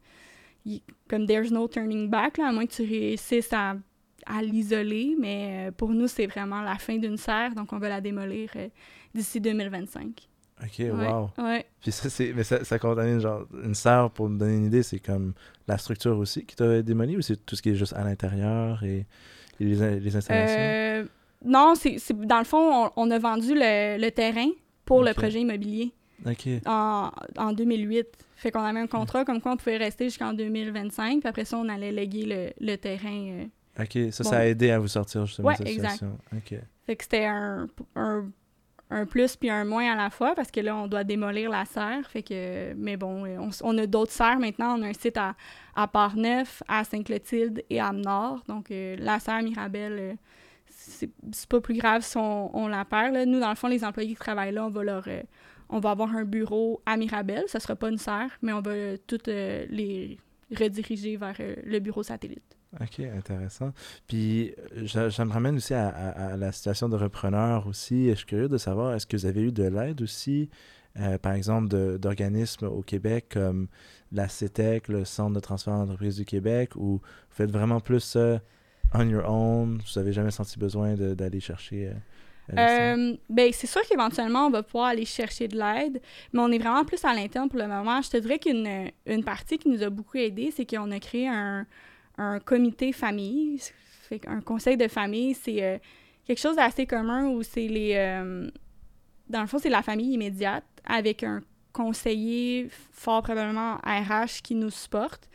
Comme there's no turning back, là, à moins que tu réussisses à, à l'isoler. Mais euh, pour nous, c'est vraiment la fin d'une serre. Donc, on va la démolir euh, d'ici 2025. OK, Ouais, wow. Ouais. Puis ça, c'est... Mais ça, ça contamine, genre, une serre, pour me donner une idée, c'est comme la structure aussi qui t'a démoli ou c'est tout ce qui est juste à l'intérieur et, et les, les installations? Euh, non, c'est c'est- dans le fond, on, on a vendu le, le terrain pour le projet immobilier. En, en 2008. Fait qu'on avait un contrat comme quoi on pouvait rester jusqu'en 2025, puis après ça, on allait léguer le, le terrain. euh. OK, ça, Bon. ça a aidé à vous sortir justement Ouais, de cette exact. situation. Fait que c'était un, un, un plus puis un moins à la fois, parce que là, on doit démolir la serre. Fait que, mais bon, euh, on, a d'autres serres maintenant. On a un site à, à Port-Neuf, à Sainte-Clotilde et à Nord. Donc, euh, la serre Mirabelle, euh, c'est c'est pas plus grave si on, on la perd. là. Nous, dans le fond, les employés qui travaillent là, on va leur... euh, on va avoir un bureau à Mirabelle. Ça sera pas une serre, mais on va euh, toutes euh, les rediriger vers euh, le bureau satellite. OK, intéressant. Puis, je- me ramène aussi à, la situation de repreneur aussi. Je suis curieux de savoir, est-ce que vous avez eu de l'aide aussi, par exemple, d'organismes au Québec comme la CETEC, le Centre de transfert d'entreprise du Québec, ou vous faites vraiment plus on your own, vous n'avez jamais senti besoin d'aller chercher... euh, ben, c'est sûr qu'éventuellement, on va pouvoir aller chercher de l'aide, mais on est vraiment plus à l'interne pour le moment. Je te dirais qu'une une partie qui nous a beaucoup aidé, c'est qu'on a créé un, un comité famille. Fait un conseil de famille, c'est euh, quelque chose d'assez commun où c'est les. euh, dans le fond, c'est la famille immédiate avec un conseiller, fort probablement RH, qui nous supporte.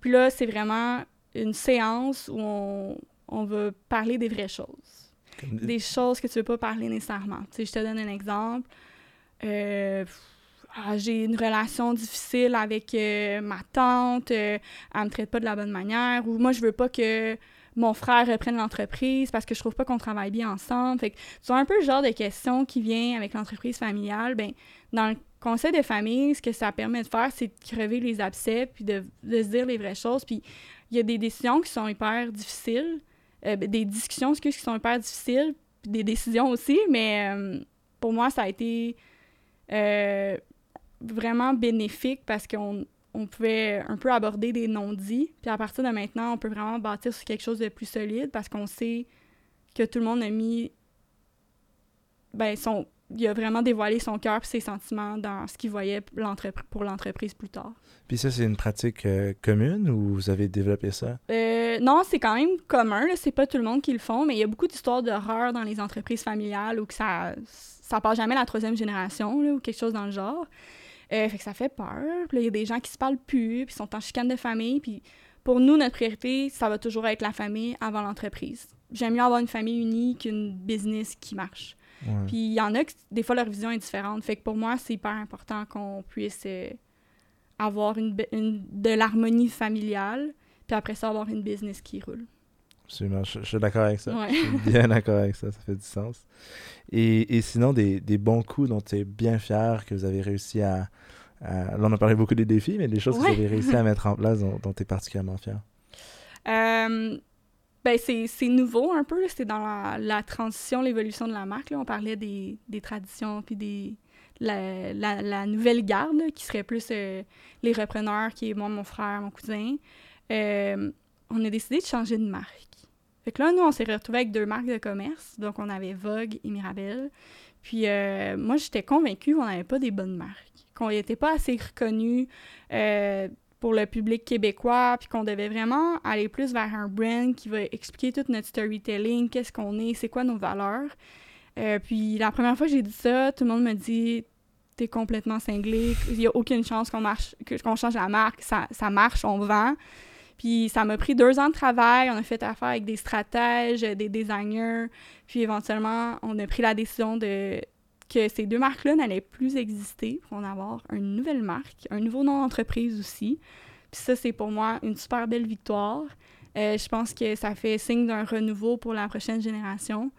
Puis là, c'est vraiment une séance où on, on va parler des vraies choses Comme- des choses que tu veux pas parler nécessairement. Tu sais, je te donne un exemple. Euh, ah, j'ai une relation difficile avec euh, ma tante, euh, elle me traite pas de la bonne manière, ou moi, je veux pas que mon frère reprenne l'entreprise parce que je trouve pas qu'on travaille bien ensemble. Fait que c'est un peu le genre de question qui vient avec l'entreprise familiale. Ben, dans le conseil de famille, ce que ça permet de faire, c'est de crever les abcès, puis de, de se dire les vraies choses. Puis il y a des décisions qui sont hyper difficiles, euh, ben, des discussions excuse, qui sont hyper difficiles, des décisions aussi, mais euh, pour moi, ça a été euh, vraiment bénéfique parce qu'on on pouvait un peu aborder des non-dits. Puis à partir de maintenant, on peut vraiment bâtir sur quelque chose de plus solide parce qu'on sait que tout le monde a mis. Ben, son, il a vraiment dévoilé son cœur et ses sentiments dans ce qu'il voyait pour l'entreprise plus tard. Puis ça, c'est une pratique euh, commune ou vous avez développé ça? Euh, non, c'est quand même commun. C'est pas tout le monde qui le font, mais il y a beaucoup d'histoires d'horreur dans les entreprises familiales où que ça, ça passe jamais à la troisième génération ou quelque chose dans le genre. Euh, fait que ça fait peur. Il y a des gens qui se parlent plus, puis sont en chicane de famille. Puis pour nous, notre priorité, ça va toujours être la famille avant l'entreprise. J'aime mieux avoir une famille unie qu'une business qui marche. Puis il y en a que des fois leur vision est différente. Fait que pour moi, c'est hyper important qu'on puisse euh, avoir une, de l'harmonie familiale, puis après ça, avoir une business qui roule. Absolument, je, suis d'accord avec ça. Je suis bien d'accord avec ça, ça fait du sens. Et, et sinon, des, des, bons coups dont tu es bien fier que vous avez réussi à, Là, on a parlé beaucoup des défis, mais des choses que vous avez réussi à mettre en place dont, tu es particulièrement fier. Euh, ben, c'est nouveau un peu. C'est dans la, transition, l'évolution de la marque. Là. On parlait des, des traditions puis des, la, la, nouvelle garde, qui serait plus euh, les repreneurs, qui est moi, mon frère, mon cousin. Euh, on a décidé de changer de marque. Fait que là, nous, on s'est retrouvés avec deux marques de commerce. Donc, on avait Vogue et Mirabelle. Puis, moi, j'étais convaincue qu'on n'avait pas des bonnes marques qu'on n'était pas assez reconnu euh, pour le public québécois, puis qu'on devait vraiment aller plus vers un brand qui va expliquer tout notre storytelling, qu'est-ce qu'on est, c'est quoi nos valeurs. Euh, puis la première fois que j'ai dit ça, tout le monde me dit t'es complètement cinglé, il n'y a aucune chance qu'on marche, qu'on change la marque, ça, ça marche, on vend. Puis ça m'a pris deux ans de travail, on a fait affaire avec des stratèges, des designers, puis éventuellement on a pris la décision de que ces deux marques-là n'allaient plus exister pour en avoir une nouvelle marque, un nouveau nom d'entreprise aussi. Puis ça, c'est pour moi une super belle victoire. Euh, je pense que ça fait signe d'un renouveau pour la prochaine génération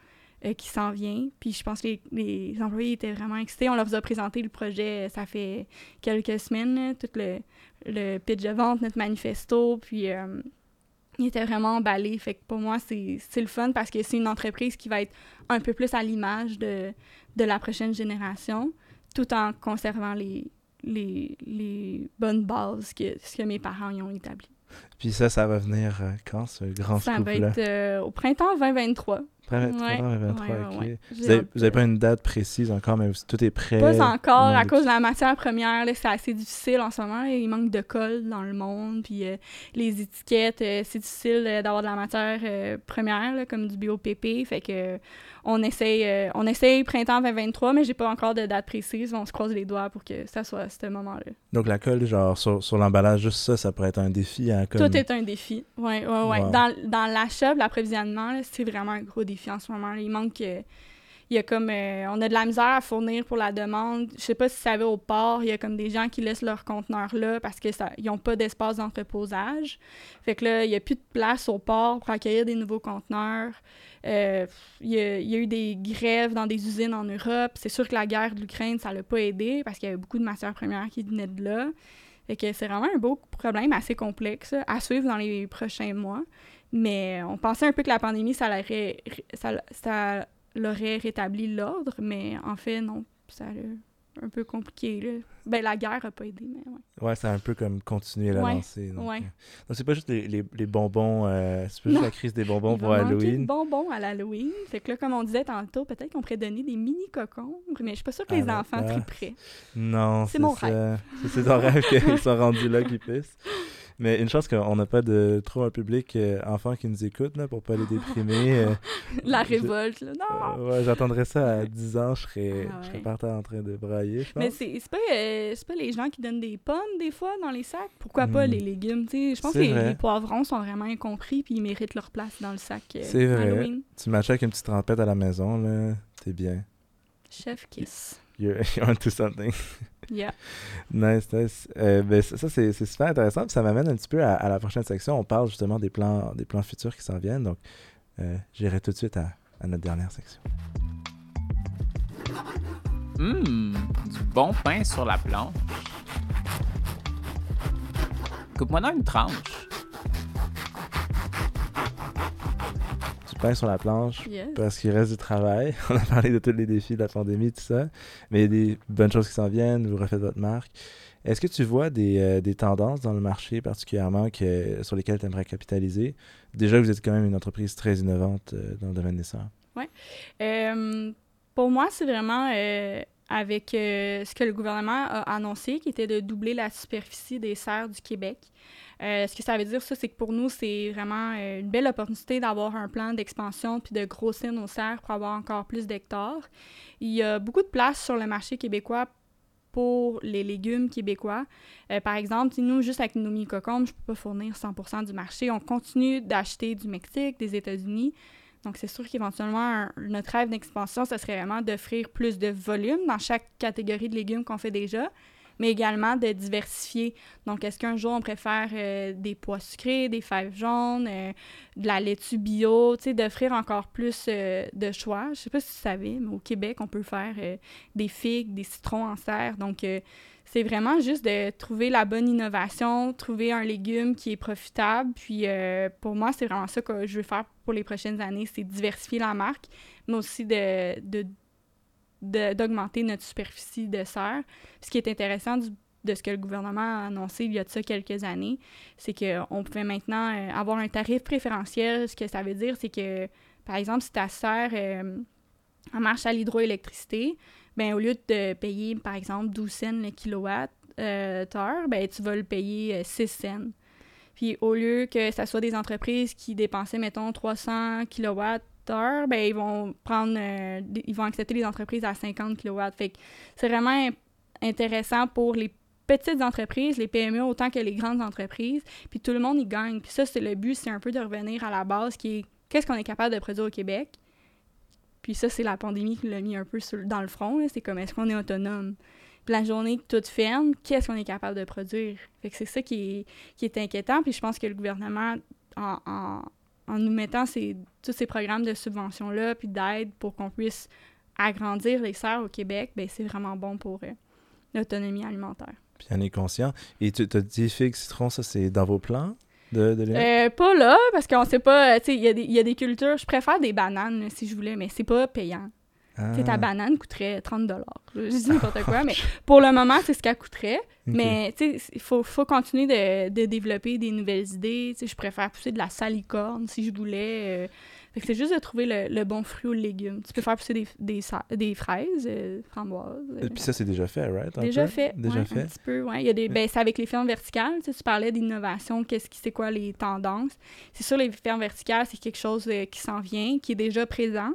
euh, qui s'en vient. Puis je pense que les, employés étaient vraiment excités. On leur a présenté le projet, euh, ça fait quelques semaines, tout le, pitch de vente, notre manifesto. Puis il était vraiment emballé. Fait que pour moi, c'est le fun parce que c'est une entreprise qui va être un peu plus à l'image de, de la prochaine génération, tout en conservant les, les, les bonnes bases que, que mes parents y ont établies. Puis ça, ça va venir euh, quand, ce grand Ça va être euh, au printemps 2023. Printemps 2023, OK. Vous n'avez pas une date précise encore, mais tout est prêt? Pas encore, à cause de la matière première. C'est assez difficile en ce moment. Il manque de colle dans le monde. Puis euh, les étiquettes, c'est difficile d'avoir de la matière première, comme du BOPP. Fait que on essaye, euh, on essaye printemps 2023, mais j'ai pas encore de date précise. On se croise les doigts pour que ça soit à ce moment-là. Donc la colle, genre sur, sur l'emballage, juste ça, ça pourrait être un défi. Hein, Tout est un défi. Oui, oui, oui. Dans, dans l'achat, l'approvisionnement, c'est vraiment un gros défi en ce moment. Il manque. Il y a comme euh, on a de la misère à fournir pour la demande. Je sais pas si ça va au port, il y a comme des gens qui laissent leurs conteneurs là parce que ça ils n'ont pas d'espace d'entreposage. Fait que là, il y a plus de place au port pour accueillir des nouveaux conteneurs. Euh, il, y a, eu des grèves dans des usines en Europe. C'est sûr que la guerre de l'Ukraine, ça l'a pas aidé parce qu'il y avait beaucoup de matières premières qui venaient de là. Fait que c'est vraiment un beau problème assez complexe à suivre dans les prochains mois. Mais on pensait un peu que la pandémie, ça, ça, ça l'aurait rétabli l'ordre, mais en fait, non, ça un peu compliqué. Là. Ben, la guerre n'a pas aidé, mais ouais. Ouais, c'est un peu comme continuer à la lancer. Donc, ouais. Euh, c'est pas juste les, les, les bonbons, euh, c'est pas juste la crise des bonbons pour Halloween. des bonbons à l'Halloween. Fait que là, comme on disait tantôt, peut-être qu'on pourrait donner des mini cocons, mais je suis pas sûre que les ah, enfants prêts. Non, c'est mon rêve. C'est ton rêve qu'ils soient rendus là, qu'ils puissent. Mais une chance qu'on n'a pas de trop un public euh, enfant qui nous écoute là, pour pas les déprimer. Euh. La révolte, là. Non! Euh, ouais, j'attendrais ça à 10 ans, je serais, ah je serais partant en train de brailler, je pense. Mais c'est pas, pas les gens qui donnent des pommes, des fois, dans les sacs? Pourquoi pas hmm. les légumes, tu sais? Je pense que les, poivrons sont vraiment incompris puis ils méritent leur place dans le sac C'est vrai. Tu m'achètes avec une petite trempette à la maison, là. T'es bien. Chef kiss. You're, you're onto something. Yeah. nice, nice. Euh, ben, ça, c'est super intéressant. ça m'amène un petit peu à, la prochaine section. On parle justement des plans, des plans futurs qui s'en viennent. Donc, euh, j'irai tout de suite à, notre dernière section. Hum, du bon pain sur la planche. Coupe-moi dans une tranche. Pain sur la planche parce qu'il reste du travail. On a parlé de tous les défis de la pandémie, tout ça. Mais il y a des bonnes choses qui s'en viennent. Vous refaites votre marque. Est-ce que tu vois des, euh, des, tendances dans le marché particulièrement que, sur lesquelles tu aimerais capitaliser? Déjà, vous êtes quand même une entreprise très innovante euh, dans le domaine des serres. Oui. Euh, pour moi, c'est vraiment avec ce que le gouvernement a annoncé, qui était de doubler la superficie des serres du Québec. ce que ça veut dire, ça, c'est que pour nous, c'est vraiment une belle opportunité d'avoir un plan d'expansion puis de grossir nos serres pour avoir encore plus d'hectares. Il y a beaucoup de place sur le marché québécois pour les légumes québécois. Euh, par exemple, nous, juste avec nos mi-cocombes, je ne peux pas fournir 100% du marché. On continue d'acheter du Mexique, des États-Unis. Donc, c'est sûr qu'éventuellement, notre rêve d'expansion, ce serait vraiment d'offrir plus de volume dans chaque catégorie de légumes qu'on fait déjà mais également de diversifier. Donc, est-ce qu'un jour, on préfère euh, des pois sucrés, des fèves jaunes, euh, de la laitue bio, tu sais, d'offrir encore plus euh, de choix? Je sais pas si tu savais, mais au Québec, on peut faire des figues, des citrons en serre. Donc, c'est vraiment juste de trouver la bonne innovation, trouver un légume qui est profitable. Puis, pour moi, c'est vraiment ça que je veux faire pour les prochaines années, c'est diversifier la marque, mais aussi de, de d'augmenter notre superficie de serre. Ce qui est intéressant de ce que le gouvernement a annoncé il y a de ça quelques années, c'est qu'on pouvait maintenant euh, avoir un tarif préférentiel. Ce que ça veut dire, c'est que, par exemple, si ta serre euh, marche à l'hydroélectricité, ben au lieu de payer, par exemple, 12 cents le kilowatt euh, heure, ben, tu vas le payer 6 cents. Puis au lieu que ce soit des entreprises qui dépensaient, mettons, 300 kilowatts ben, ils vont prendre, euh, ils vont accepter les entreprises à 50 kW. Fait c'est vraiment intéressant pour les petites entreprises, les PME autant que les grandes entreprises, puis tout le monde y gagne. Puis ça, c'est le but, c'est un peu de revenir à la base qui est qu'est-ce qu'on est capable de produire au Québec. Puis ça, c'est la pandémie qui l'a mis un peu dans le front. C'est comme est-ce qu'on est autonome? Puis la journée que tout ferme, qu'est-ce qu'on est capable de produire? Fait que c'est ça qui est, qui est inquiétant. Puis je pense que le gouvernement, en nous mettant tous ces programmes de subvention-là, puis d'aide pour qu'on puisse agrandir les serres au Québec, ben c'est vraiment bon pour euh, l'autonomie alimentaire. Puis on est conscient. Et tu as dit figues, citron, ça c'est dans vos plans? De, de euh, pas là, parce qu'on sait pas, tu sais, il y, y, a des cultures, je préfère des bananes si je voulais, mais c'est pas payant. Ta ah. banane coûterait 30 Je dis n'importe quoi, mais pour le moment, c'est ce qu'elle coûterait. Mais il faut, faut continuer de, de, développer des nouvelles idées. je préfère pousser de la salicorne si je voulais. Euh. C'est juste de trouver le, bon fruit ou le légume. Tu peux faire pousser des, des, des fraises, euh, framboises. Euh. puis ça, c'est déjà fait, right? déjà fait. Déjà fait. Un petit peu, ouais. Il y a des, ben, c'est avec les fermes verticales. Tu, parlais d'innovation, qu'est-ce qui, c'est quoi les tendances. C'est sûr, les fermes verticales, c'est quelque chose qui s'en vient, qui est déjà présent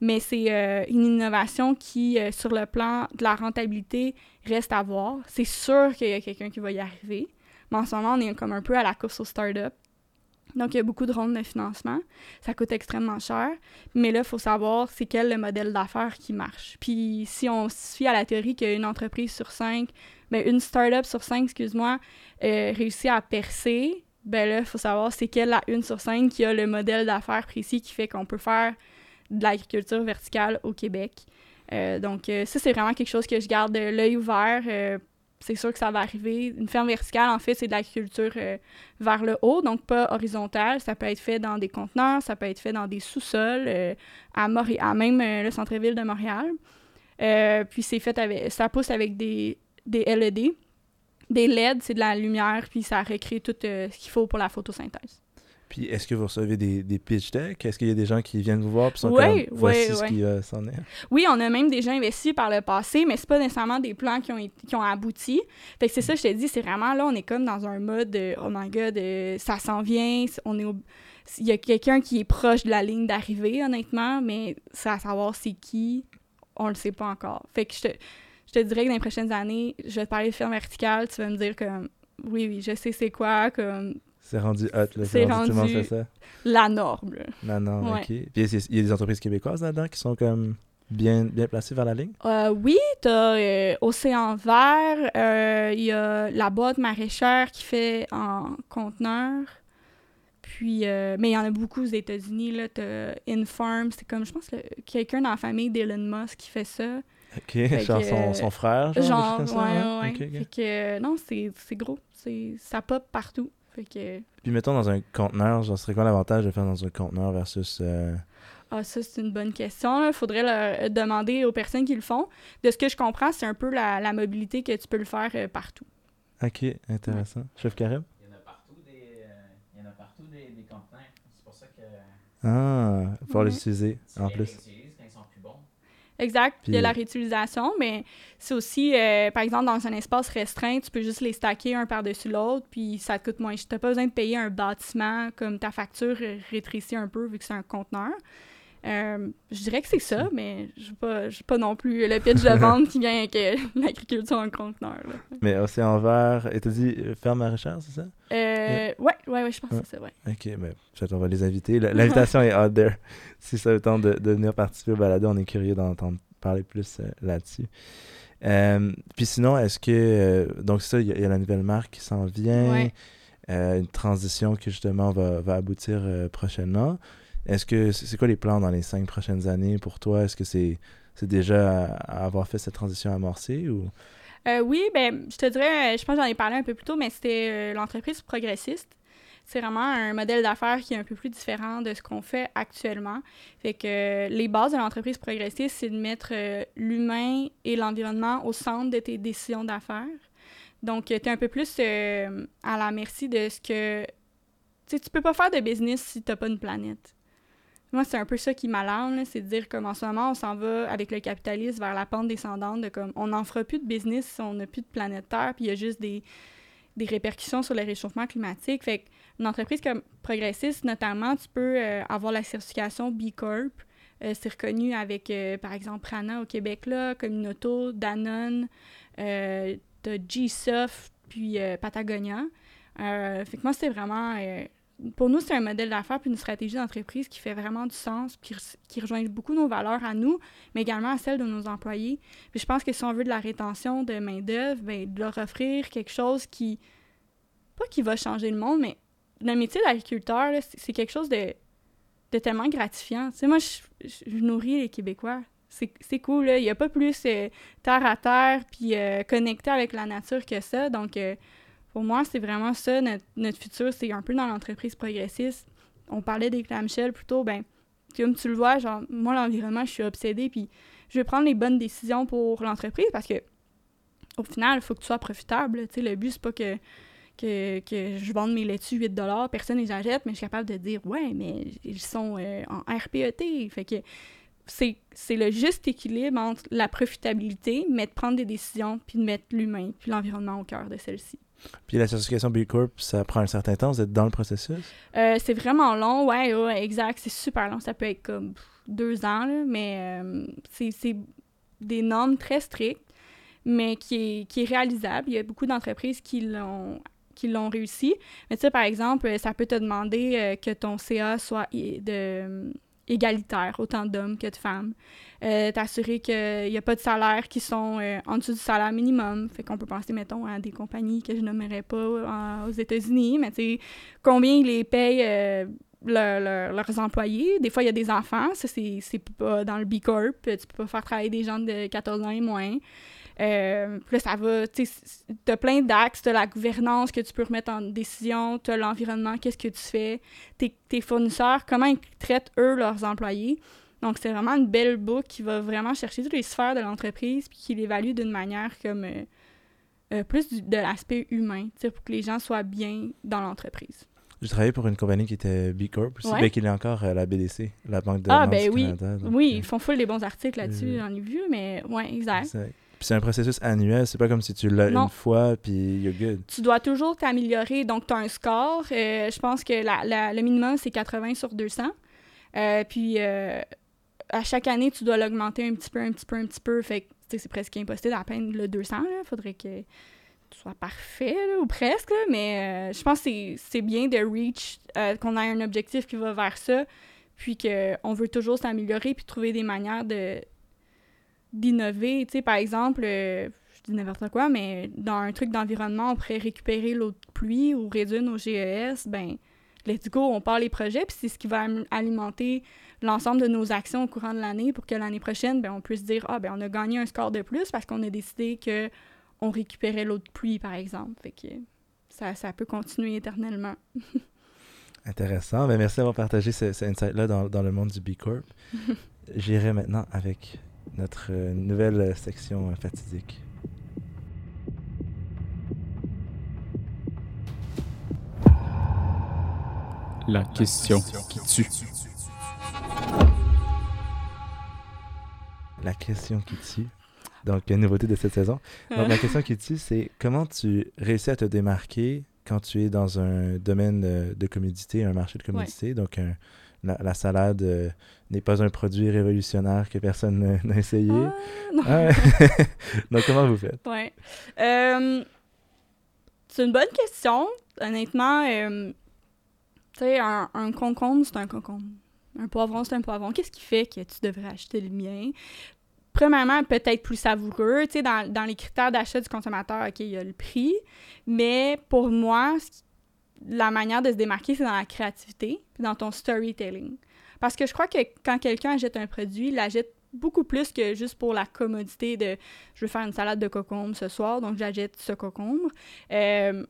mais c'est euh, une innovation qui, euh, sur le plan de la rentabilité, reste à voir. C'est sûr qu'il y a quelqu'un qui va y arriver, mais en ce moment, on est comme un peu à la course aux startups. Donc, il y a beaucoup de rondes de financement. Ça coûte extrêmement cher. Mais là, il faut savoir c'est quel le modèle d'affaires qui marche. Puis, si on se fie à la théorie qu'une entreprise sur cinq, bien, une startup sur cinq, excuse-moi, euh, réussit à percer, ben là, il faut savoir c'est quelle la une sur cinq qui a le modèle d'affaires précis qui fait qu'on peut faire de l'agriculture verticale au Québec. Euh, donc, euh, ça, c'est vraiment quelque chose que je garde l'œil ouvert. Euh, c'est sûr que ça va arriver. Une ferme verticale, en fait, c'est de l'agriculture vers le haut, donc pas horizontale. Ça peut être fait dans des conteneurs, ça peut être fait dans des sous-sols, à Montréal, même le centre-ville de Montréal. puis c'est fait avec, ça pousse avec des, des LED. Des LED, c'est de la lumière, puis ça recrée tout ce qu'il faut pour la photosynthèse. Puis est-ce que vous recevez des, des pitch decks? Est-ce qu'il y a des gens qui viennent vous voir et sont comme voici ce qui euh, s'en est? Oui, on a même déjà investi par le passé, mais c'est pas nécessairement des plans qui ont, qui ont abouti. Fait que c'est ça, je te dis, c'est vraiment là, on est comme dans un mode de, oh my god, ça s'en vient, on est il y a quelqu'un qui est proche de la ligne d'arrivée, honnêtement, mais c'est à savoir c'est qui, on le sait pas encore. Fait que je te, je te dirais que dans les prochaines années, je vais te parler de ferme verticale, tu vas me dire comme oui, oui, je sais c'est quoi, comme c'est rendu hot, là. C'est rendu, rendu ça. la norme. La norme, OK. Puis il y a des entreprises québécoises là-dedans qui sont comme bien, bien placées vers la ligne? Euh, oui, tu as euh, Océan Vert, euh, il y a la boîte maraîchère qui fait en conteneur. Puis, mais il y en a beaucoup aux États-Unis. Là, t'as Infarm, c'est comme, je pense, quelqu'un dans la famille d'Elon Musk qui fait ça. OK, genre son, son, frère, genre, genre ouais, ouais, Fait que, non, c'est gros. Ça pop partout. Puis mettons dans un conteneur, genre serait quoi l'avantage de faire dans un conteneur versus... Euh, ah, ça, c'est une bonne question. Il faudrait leur demander aux personnes qui le font. De ce que je comprends, c'est un peu la, mobilité que tu peux le faire euh, partout. Ok, intéressant. Chef Karim? Il y en a partout des, euh, il y en a partout des, des conteneurs. C'est pour ça que Ah, pour Ouais. les utiliser tu en plus. Exact. Puis il y a Puis- la réutilisation, mais c'est aussi, euh, par exemple, dans un espace restreint, tu peux juste les stacker un par-dessus l'autre, puis ça te coûte moins. Tu n'as pas besoin de payer un bâtiment comme ta facture rétrécit un peu vu que c'est un conteneur. Euh, je dirais que c'est ça, mais je pas, j'ai pas non plus le pitch de vente qui vient avec euh, l'agriculture en conteneur. là. Mais océan vert, et t'as dit ferme maraîchère, c'est ça? Euh, ouais, ouais, ouais, je pense que c'est ouais. Ok, mais peut-être on va les inviter. L'invitation est out there. Si ça vous tente de, de venir participer au balado, on est curieux d'entendre parler plus euh, là-dessus. Euh, puis sinon, est-ce que. euh, donc, ça, il y, a- il y a la nouvelle marque qui s'en vient. Ouais. euh, une transition qui justement va, va aboutir euh, prochainement. Est-ce que c'est c'est quoi les plans dans les cinq prochaines années pour toi? Est-ce que c'est c'est déjà à, à avoir fait cette transition amorcée ou? Euh, oui, ben, je te dirais, euh, je pense que j'en ai parlé un peu plus tôt, mais c'était euh, l'entreprise progressiste. C'est vraiment un modèle d'affaires qui est un peu plus différent de ce qu'on fait actuellement. Fait que les bases de l'entreprise progressiste, c'est de mettre l'humain et l'environnement au centre de tes décisions d'affaires. Donc, tu es un peu plus à la merci de ce que... Tu sais, tu peux pas faire de business si tu pas une planète. Moi, c'est un peu ça qui m'alarme, c'est de dire comme en ce moment, on s'en va avec le capitalisme vers la pente descendante de comme on n'en fera plus de business si on n'a plus de planète Terre, puis il y a juste des, des répercussions sur le réchauffement climatique. Fait qu'une entreprise comme progressiste, notamment, tu peux euh, avoir la certification B Corp. Euh, c'est reconnu avec, euh, par exemple, Prana au Québec, là, Communauto, Danone, euh, G-Soft, puis Patagonia. Fait que moi, c'est vraiment... pour nous, c'est un modèle d'affaires puis une stratégie d'entreprise qui fait vraiment du sens, puis qui, re- qui rejoint beaucoup nos valeurs à nous, mais également à celles de nos employés. Puis je pense que si on veut de la rétention de main-d'œuvre, ben, de leur offrir quelque chose qui. Pas qui va changer le monde, mais le métier d'agriculteur, c'est quelque chose de, tellement gratifiant. Tu moi, je, nourris les Québécois. C'est c'est cool, là. Il n'y a pas plus euh, terre à terre puis euh, connecté avec la nature que ça. Donc, euh, pour moi, c'est vraiment ça, notre, futur. C'est un peu dans l'entreprise progressiste. On parlait des clamshells plutôt, ben, comme tu le vois, genre, moi, l'environnement, je suis obsédée, puis je vais prendre les bonnes décisions pour l'entreprise parce que, au final, il faut que tu sois profitable. Tu sais, le but, c'est pas que, que, que je vende mes laitues 8 personne les achète, mais je suis capable de dire, ouais, mais ils sont euh, en RPET. Fait que c'est le juste équilibre entre la profitabilité, mais de prendre des décisions, puis de mettre l'humain, puis l'environnement au cœur de celle-ci. Puis la certification B Corp, ça prend un certain temps, vous êtes dans le processus? Euh, c'est vraiment long, ouais, exact. C'est super long. Ça peut être comme deux ans, mais euh, c'est des normes très strictes, mais qui est, qui est réalisable. Il y a beaucoup d'entreprises qui l'ont réussi. Mais tu sais, par exemple, ça peut te demander euh, que ton CA soit de, égalitaire, autant d'hommes que de femmes. Euh, T'assurer qu'il n'y a pas de salaires qui sont euh, en dessous du salaire minimum. Fait qu'on peut penser, mettons, à des compagnies que je nommerais pas euh, aux États-Unis, mais tu sais, combien ils les payent euh, leur- leur- leurs employés? Des fois, il y a des enfants, ça, c'est c'est pas dans le B Corp. Tu peux pas faire travailler des gens de 14 ans et moins. Euh, puis là, ça va, tu sais, t'as plein d'axes, t'as la gouvernance que tu peux remettre en décision, t'as l'environnement, qu'est-ce que tu fais, tes, tes fournisseurs, comment ils traitent, eux, leurs employés. Donc, c'est vraiment une belle boucle qui va vraiment chercher toutes les sphères de l'entreprise puis qui l'évalue d'une manière comme euh, euh, plus du- de l'aspect humain, tu sais, pour que les gens soient bien dans l'entreprise. J'ai travaillé pour une compagnie qui était B Corp aussi, bien qu'il est encore euh, la BDC, la Banque de Ah, ben oui. Canada. donc, oui, ils font full des bons articles là-dessus, j'en ai vu, mais ouais, exact. exact. C'est un processus annuel, c'est pas comme si tu l'as une fois, puis you're good. tu dois toujours t'améliorer. Donc, tu as un score. euh, je pense que la- la- le minimum, c'est 80 sur 200. Euh, puis, euh, à chaque année, tu dois l'augmenter un petit peu, un petit peu, un petit peu. Fait que, c'est presque impossible d'atteindre le 200. Il faudrait que tu sois parfait, là, ou presque. là. Mais je pense que c'est- c'est bien de reach, qu'on ait un objectif qui va vers ça. Puis qu'on veut toujours s'améliorer puis trouver des manières de d'innover. Tu sais, par exemple, euh, je dis n'importe quoi, mais dans un truc d'environnement, on pourrait récupérer l'eau de pluie ou réduire nos GES, ben let's go, on part les projets, puis c'est ce qui va alimenter l'ensemble de nos actions au courant de l'année pour que l'année prochaine, ben, on puisse dire, ah, ben on a gagné un score de plus parce qu'on a décidé que on récupérait l'eau de pluie, par exemple. Fait que ça, ça peut continuer éternellement. Intéressant. Ben, merci d'avoir partagé ce, ce insight-là dans, dans le monde du B Corp. J'irai maintenant avec notre euh, nouvelle section euh, fatidique. La question qui tue. La question qui tue. Donc, une nouveauté de cette saison. Donc, la question qui tue, c'est comment tu réussis à te démarquer quand tu es dans un domaine de, commodité, un marché de commodité, donc un, la, la salade euh, n'est pas un produit révolutionnaire que personne n'a- essayé. Ah, non. Ah. Donc, comment vous faites? Ouais. Euh, c'est une bonne question. Honnêtement, euh, tu sais, un, un concombre, c'est un concombre. Un poivron, c'est un poivron. Qu'est-ce qui fait que tu devrais acheter le mien? Premièrement, peut-être plus savoureux. Tu sais, dans, dans les critères d'achat du consommateur, OK, il y a le prix. Mais pour moi, ce qui- la manière de se démarquer, c'est dans la créativité puis dans ton storytelling. Parce que je crois que quand quelqu'un achète un produit, il l'achète beaucoup plus que juste pour la commodité de je veux faire une salade de concombre ce soir, donc j'achète ce concombre. Euh,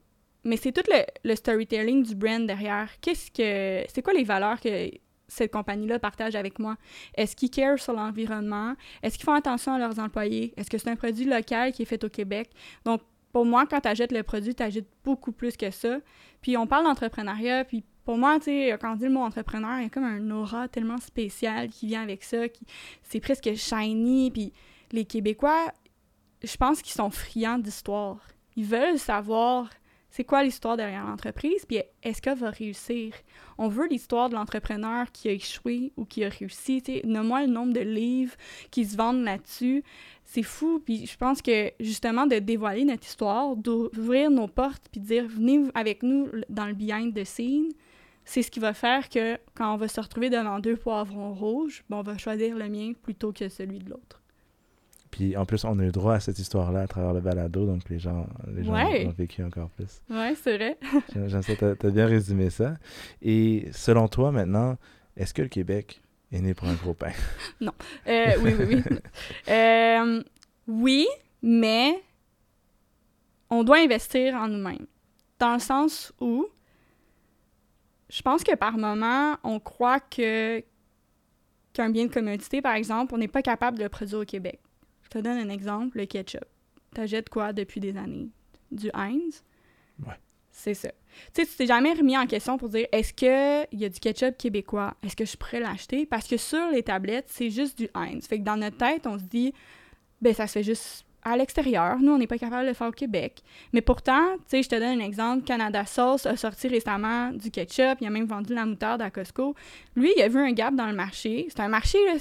mais c'est tout le, storytelling du brand derrière. Qu'est-ce que. C'est quoi les valeurs que cette compagnie-là partage avec moi? Est-ce qu'ils care sur l'environnement? Est-ce qu'ils font attention à leurs employés? Est-ce que c'est un produit local qui est fait au Québec? Donc, pour moi, quand tu achètes le produit, tu achètes beaucoup plus que ça. Puis on parle d'entrepreneuriat, puis pour moi, tu sais, quand on dit le mot entrepreneur, il y a comme un aura tellement spécial qui vient avec ça, qui c'est presque shiny, puis les Québécois, je pense qu'ils sont friands d'histoire. Ils veulent savoir c'est quoi l'histoire derrière l'entreprise, puis est-ce qu'elle va réussir? On veut l'histoire de l'entrepreneur qui a échoué ou qui a réussi. tu sais. Nomme-moi le nombre de livres qui se vendent là-dessus. C'est fou, puis je pense que justement de dévoiler notre histoire, d'ouvrir nos portes, puis de dire venez avec nous dans le behind the scene, c'est ce qui va faire que quand on va se retrouver devant deux poivrons rouges, ben, on va choisir le mien plutôt que celui de l'autre. Puis en plus, on a eu droit à cette histoire-là à travers le balado, donc les gens, les gens Ouais. l'ont vécu encore plus. Ouais, c'est vrai. J'aime ça, t'as as bien résumé ça. Et selon toi, maintenant, est-ce que le Québec est né pour un gros pain? Euh, oui, oui, oui. Euh, oui, mais on doit investir en nous-mêmes. Dans le sens où je pense que par moment, on croit que qu'un bien de commodité, par exemple, on n'est pas capable de le produire au Québec. Te donne un exemple, le ketchup. T'achètes quoi depuis des années? Du Heinz? Ouais. C'est ça. Tu sais, tu t'es jamais remis en question pour dire est-ce qu'il y a du ketchup québécois? Est-ce que je pourrais l'acheter? Parce que sur les tablettes, c'est juste du Heinz. Fait que dans notre tête, on se dit ben ça se fait juste à l'extérieur. Nous, on n'est pas capable de le faire au Québec. Mais pourtant, tu sais, je te donne un exemple. Canada Sauce a sorti récemment du ketchup. Il a même vendu la moutarde à Costco. Lui, il a vu un gap dans le marché. C'est un marché, là,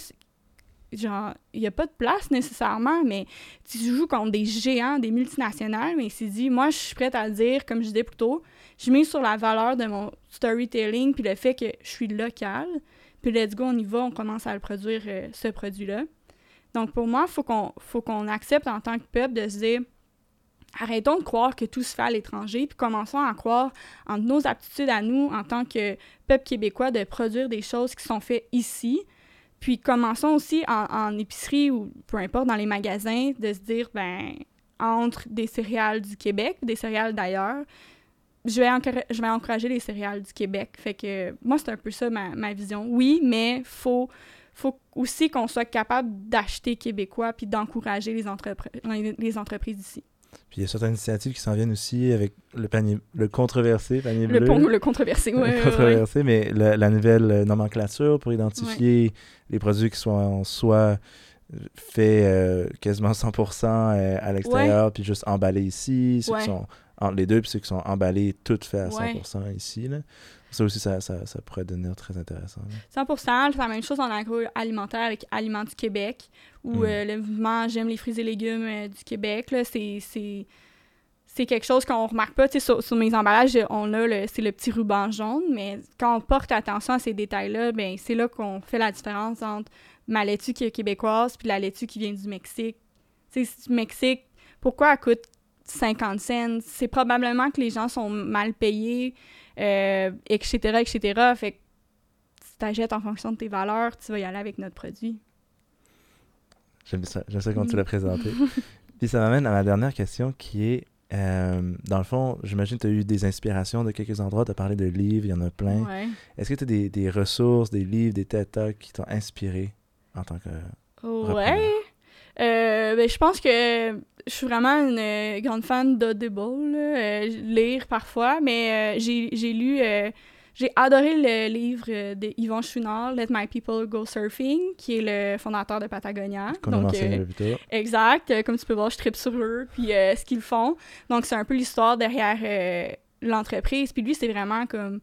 genre, il n'y a pas de place nécessairement, mais tu joues contre des géants, des multinationales, mais il s'est dit, moi, je suis prête à dire, comme je disais plus tôt, je mets sur la valeur de mon storytelling, puis le fait que je suis local, puis let's go, on y va, on commence à produire, euh, ce produit-là. Donc, pour moi, il faut qu'on faut qu'on accepte en tant que peuple de se dire arrêtons de croire que tout se fait à l'étranger, puis commençons à croire en nos aptitudes à nous, en tant que peuple québécois, de produire des choses qui sont faites ici. Puis commençons aussi en, épicerie ou peu importe dans les magasins de se dire ben entre des céréales du Québec, des céréales d'ailleurs, je vais, je vais encourager les céréales du Québec. Fait que moi, c'est un peu ça ma, ma vision. Oui, mais faut faut aussi qu'on soit capable d'acheter québécois puis d'encourager les, entrepre- les entreprises d'ici. Puis il y a certaines initiatives qui s'en viennent aussi avec le panier, le controversé panier Le, bleu. pont, le controversé, Le ouais, ouais. controversé, mais la, la nouvelle euh, nomenclature pour identifier les produits qui sont soit faits euh, quasiment 100% euh, à l'extérieur, puis juste emballés ici, ceux qui sont entre les deux, puis ceux qui sont emballés, tout fait à Ouais. 100% ici. Là. Ça aussi, ça, ça, ça pourrait devenir très intéressant. là. 100 c'est la même chose en agroalimentaire avec Aliments du Québec, ou Mm. euh, le mouvement J'aime les fruits et légumes euh, du Québec. C'est quelque chose qu'on remarque pas. Sur, sur mes emballages, on a le, c'est le petit ruban jaune, mais quand on porte attention à ces détails-là, ben, c'est là qu'on fait la différence entre ma laitue qui est québécoise puis la laitue qui vient du Mexique. Tu sais, du Mexique, pourquoi elle coûte 50 cents? C'est probablement que les gens sont mal payés, euh, etc., etc. Fait que si t'achètes en fonction de tes valeurs, tu vas y aller avec notre produit. J'aime ça, j'aime ça quand tu Mm. l'as présenté. Puis ça m'amène à ma dernière question qui est, euh, dans le fond, j'imagine que tu as eu des inspirations de quelques endroits, tu as parlé de livres, il y en a plein. Ouais. Est-ce que tu as des, des ressources, des livres, des TED Talks qui t'ont inspiré en tant que... Ouais. Euh, ben, je pense que je suis vraiment une euh, grande fan d'Audible, euh, lire parfois, mais euh, j'ai lu J'ai adoré le livre de Yvon Chouinard, Let My People Go Surfing, qui est le fondateur de Patagonia. Donc. Exact. Comme tu peux voir, je tripe sur eux, puis ce qu'ils font. Donc, c'est un peu l'histoire derrière l'entreprise. Puis lui, c'est vraiment comme...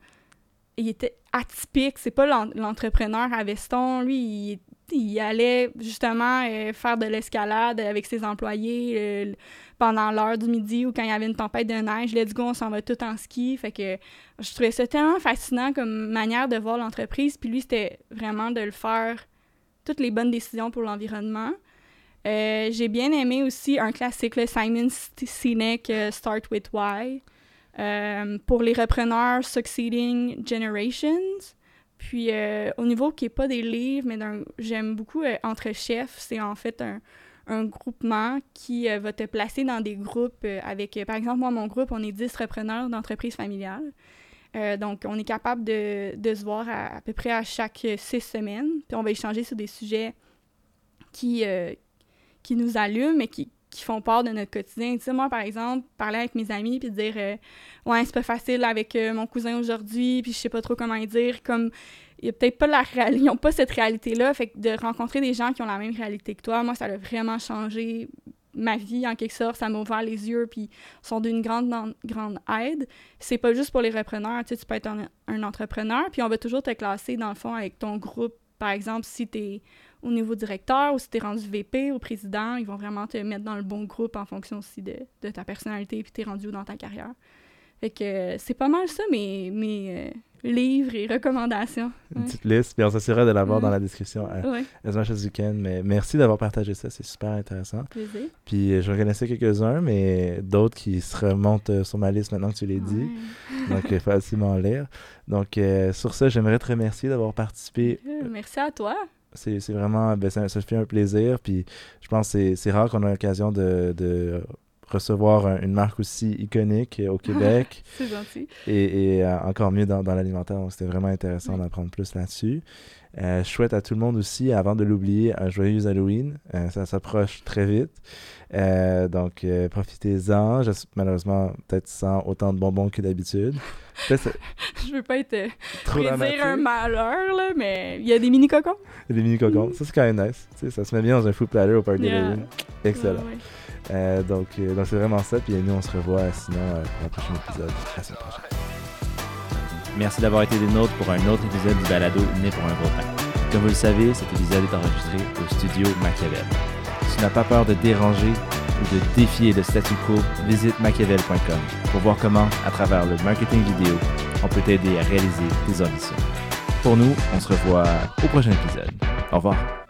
Il était atypique. C'est pas l'en- l'entrepreneur à veston. Lui, il, il allait justement euh, faire de l'escalade avec ses employés euh, pendant l'heure du midi ou quand il y avait une tempête de neige. Let's go, on s'en va tout en ski. Fait que je trouvais ça tellement fascinant comme manière de voir l'entreprise. Puis lui, c'était vraiment de le faire toutes les bonnes décisions pour l'environnement. Euh, j'ai bien aimé aussi un classique, le Simon Sinek, Start with Why, pour les repreneurs Succeeding Generations. Puis euh, au niveau qui n'est pas des livres, mais j'aime beaucoup euh, Entre Chefs, c'est en fait un, groupement qui euh, va te placer dans des groupes avec, par exemple, moi, mon groupe, on est 10 repreneurs d'entreprises familiales. Donc, on est capable de, de se voir à, peu près à chaque six semaines. Puis on va échanger sur des sujets qui, qui nous allument et qui, qui font part de notre quotidien. Tu sais, moi, par exemple, parler avec mes amis puis dire euh, Ouais, c'est pas facile avec euh, mon cousin aujourd'hui, puis je sais pas trop comment dire. Comme, il y peut-être pas la ils ont pas cette réalité-là. Fait que de rencontrer des gens qui ont la même réalité que toi, moi, ça a vraiment changé ma vie en quelque sorte. Ça m'a ouvert les yeux, puis sont d'une grande, grande aide. C'est pas juste pour les repreneurs. Tu sais, tu peux être un, un entrepreneur, puis on va toujours te classer, dans le fond, avec ton groupe. Par exemple, si tu es au niveau directeur ou si tu es rendu VP ou président, ils vont vraiment te mettre dans le bon groupe en fonction aussi de, de ta personnalité puis tu es rendu où dans ta carrière. Fait que euh, c'est pas mal ça, mes, mes euh, livres et recommandations. Une petite liste, puis on s'assurera de l'avoir Mm. dans la description euh, Ouais, as much as you can. Mais merci d'avoir partagé ça, c'est super intéressant. plaisir. Puis je connaissais quelques-uns, mais d'autres qui se remontent sur ma liste maintenant que tu l'as dit. Ouais. Donc, facilement lire. Donc, euh, sur ça, j'aimerais te remercier d'avoir participé. Euh, Merci à toi. C'est vraiment, ben, ça, ça fait un plaisir. Puis, je pense que c'est- rare qu'on a l'occasion de, de recevoir un- une marque aussi iconique au Québec C'est gentil. et, et, euh, encore mieux dans, dans l'alimentaire. Donc, c'était vraiment intéressant Ouais. d'en apprendre plus là-dessus. Euh, je souhaite à tout le monde aussi, avant de l'oublier, un joyeux Halloween. Euh, ça s'approche très vite. Euh, donc, euh, profitez-en. Malheureusement, peut-être sans autant de bonbons que d'habitude. Je veux pas être trop dramatique. un malheur, là, mais il y a des mini-cocons. Les mini cocons, ça c'est quand même nice. Ça se met bien dans un food platter au party Yeah. d'Halloween. Excellent. Ouais, ouais. Donc, donc c'est vraiment ça. Puis nous, on se revoit sinon pour un prochain épisode la semaine prochaine. Merci d'avoir été des nôtres pour un autre épisode du balado Né pour un gros pain. Comme vous le savez, cet épisode est enregistré au studio Machiavel. Si tu n'as pas peur de déranger ou de défier le statu quo, visite machiavel.com pour voir comment, à travers le marketing vidéo, on peut t'aider à réaliser tes ambitions. Pour nous, on se revoit au prochain épisode. Au revoir.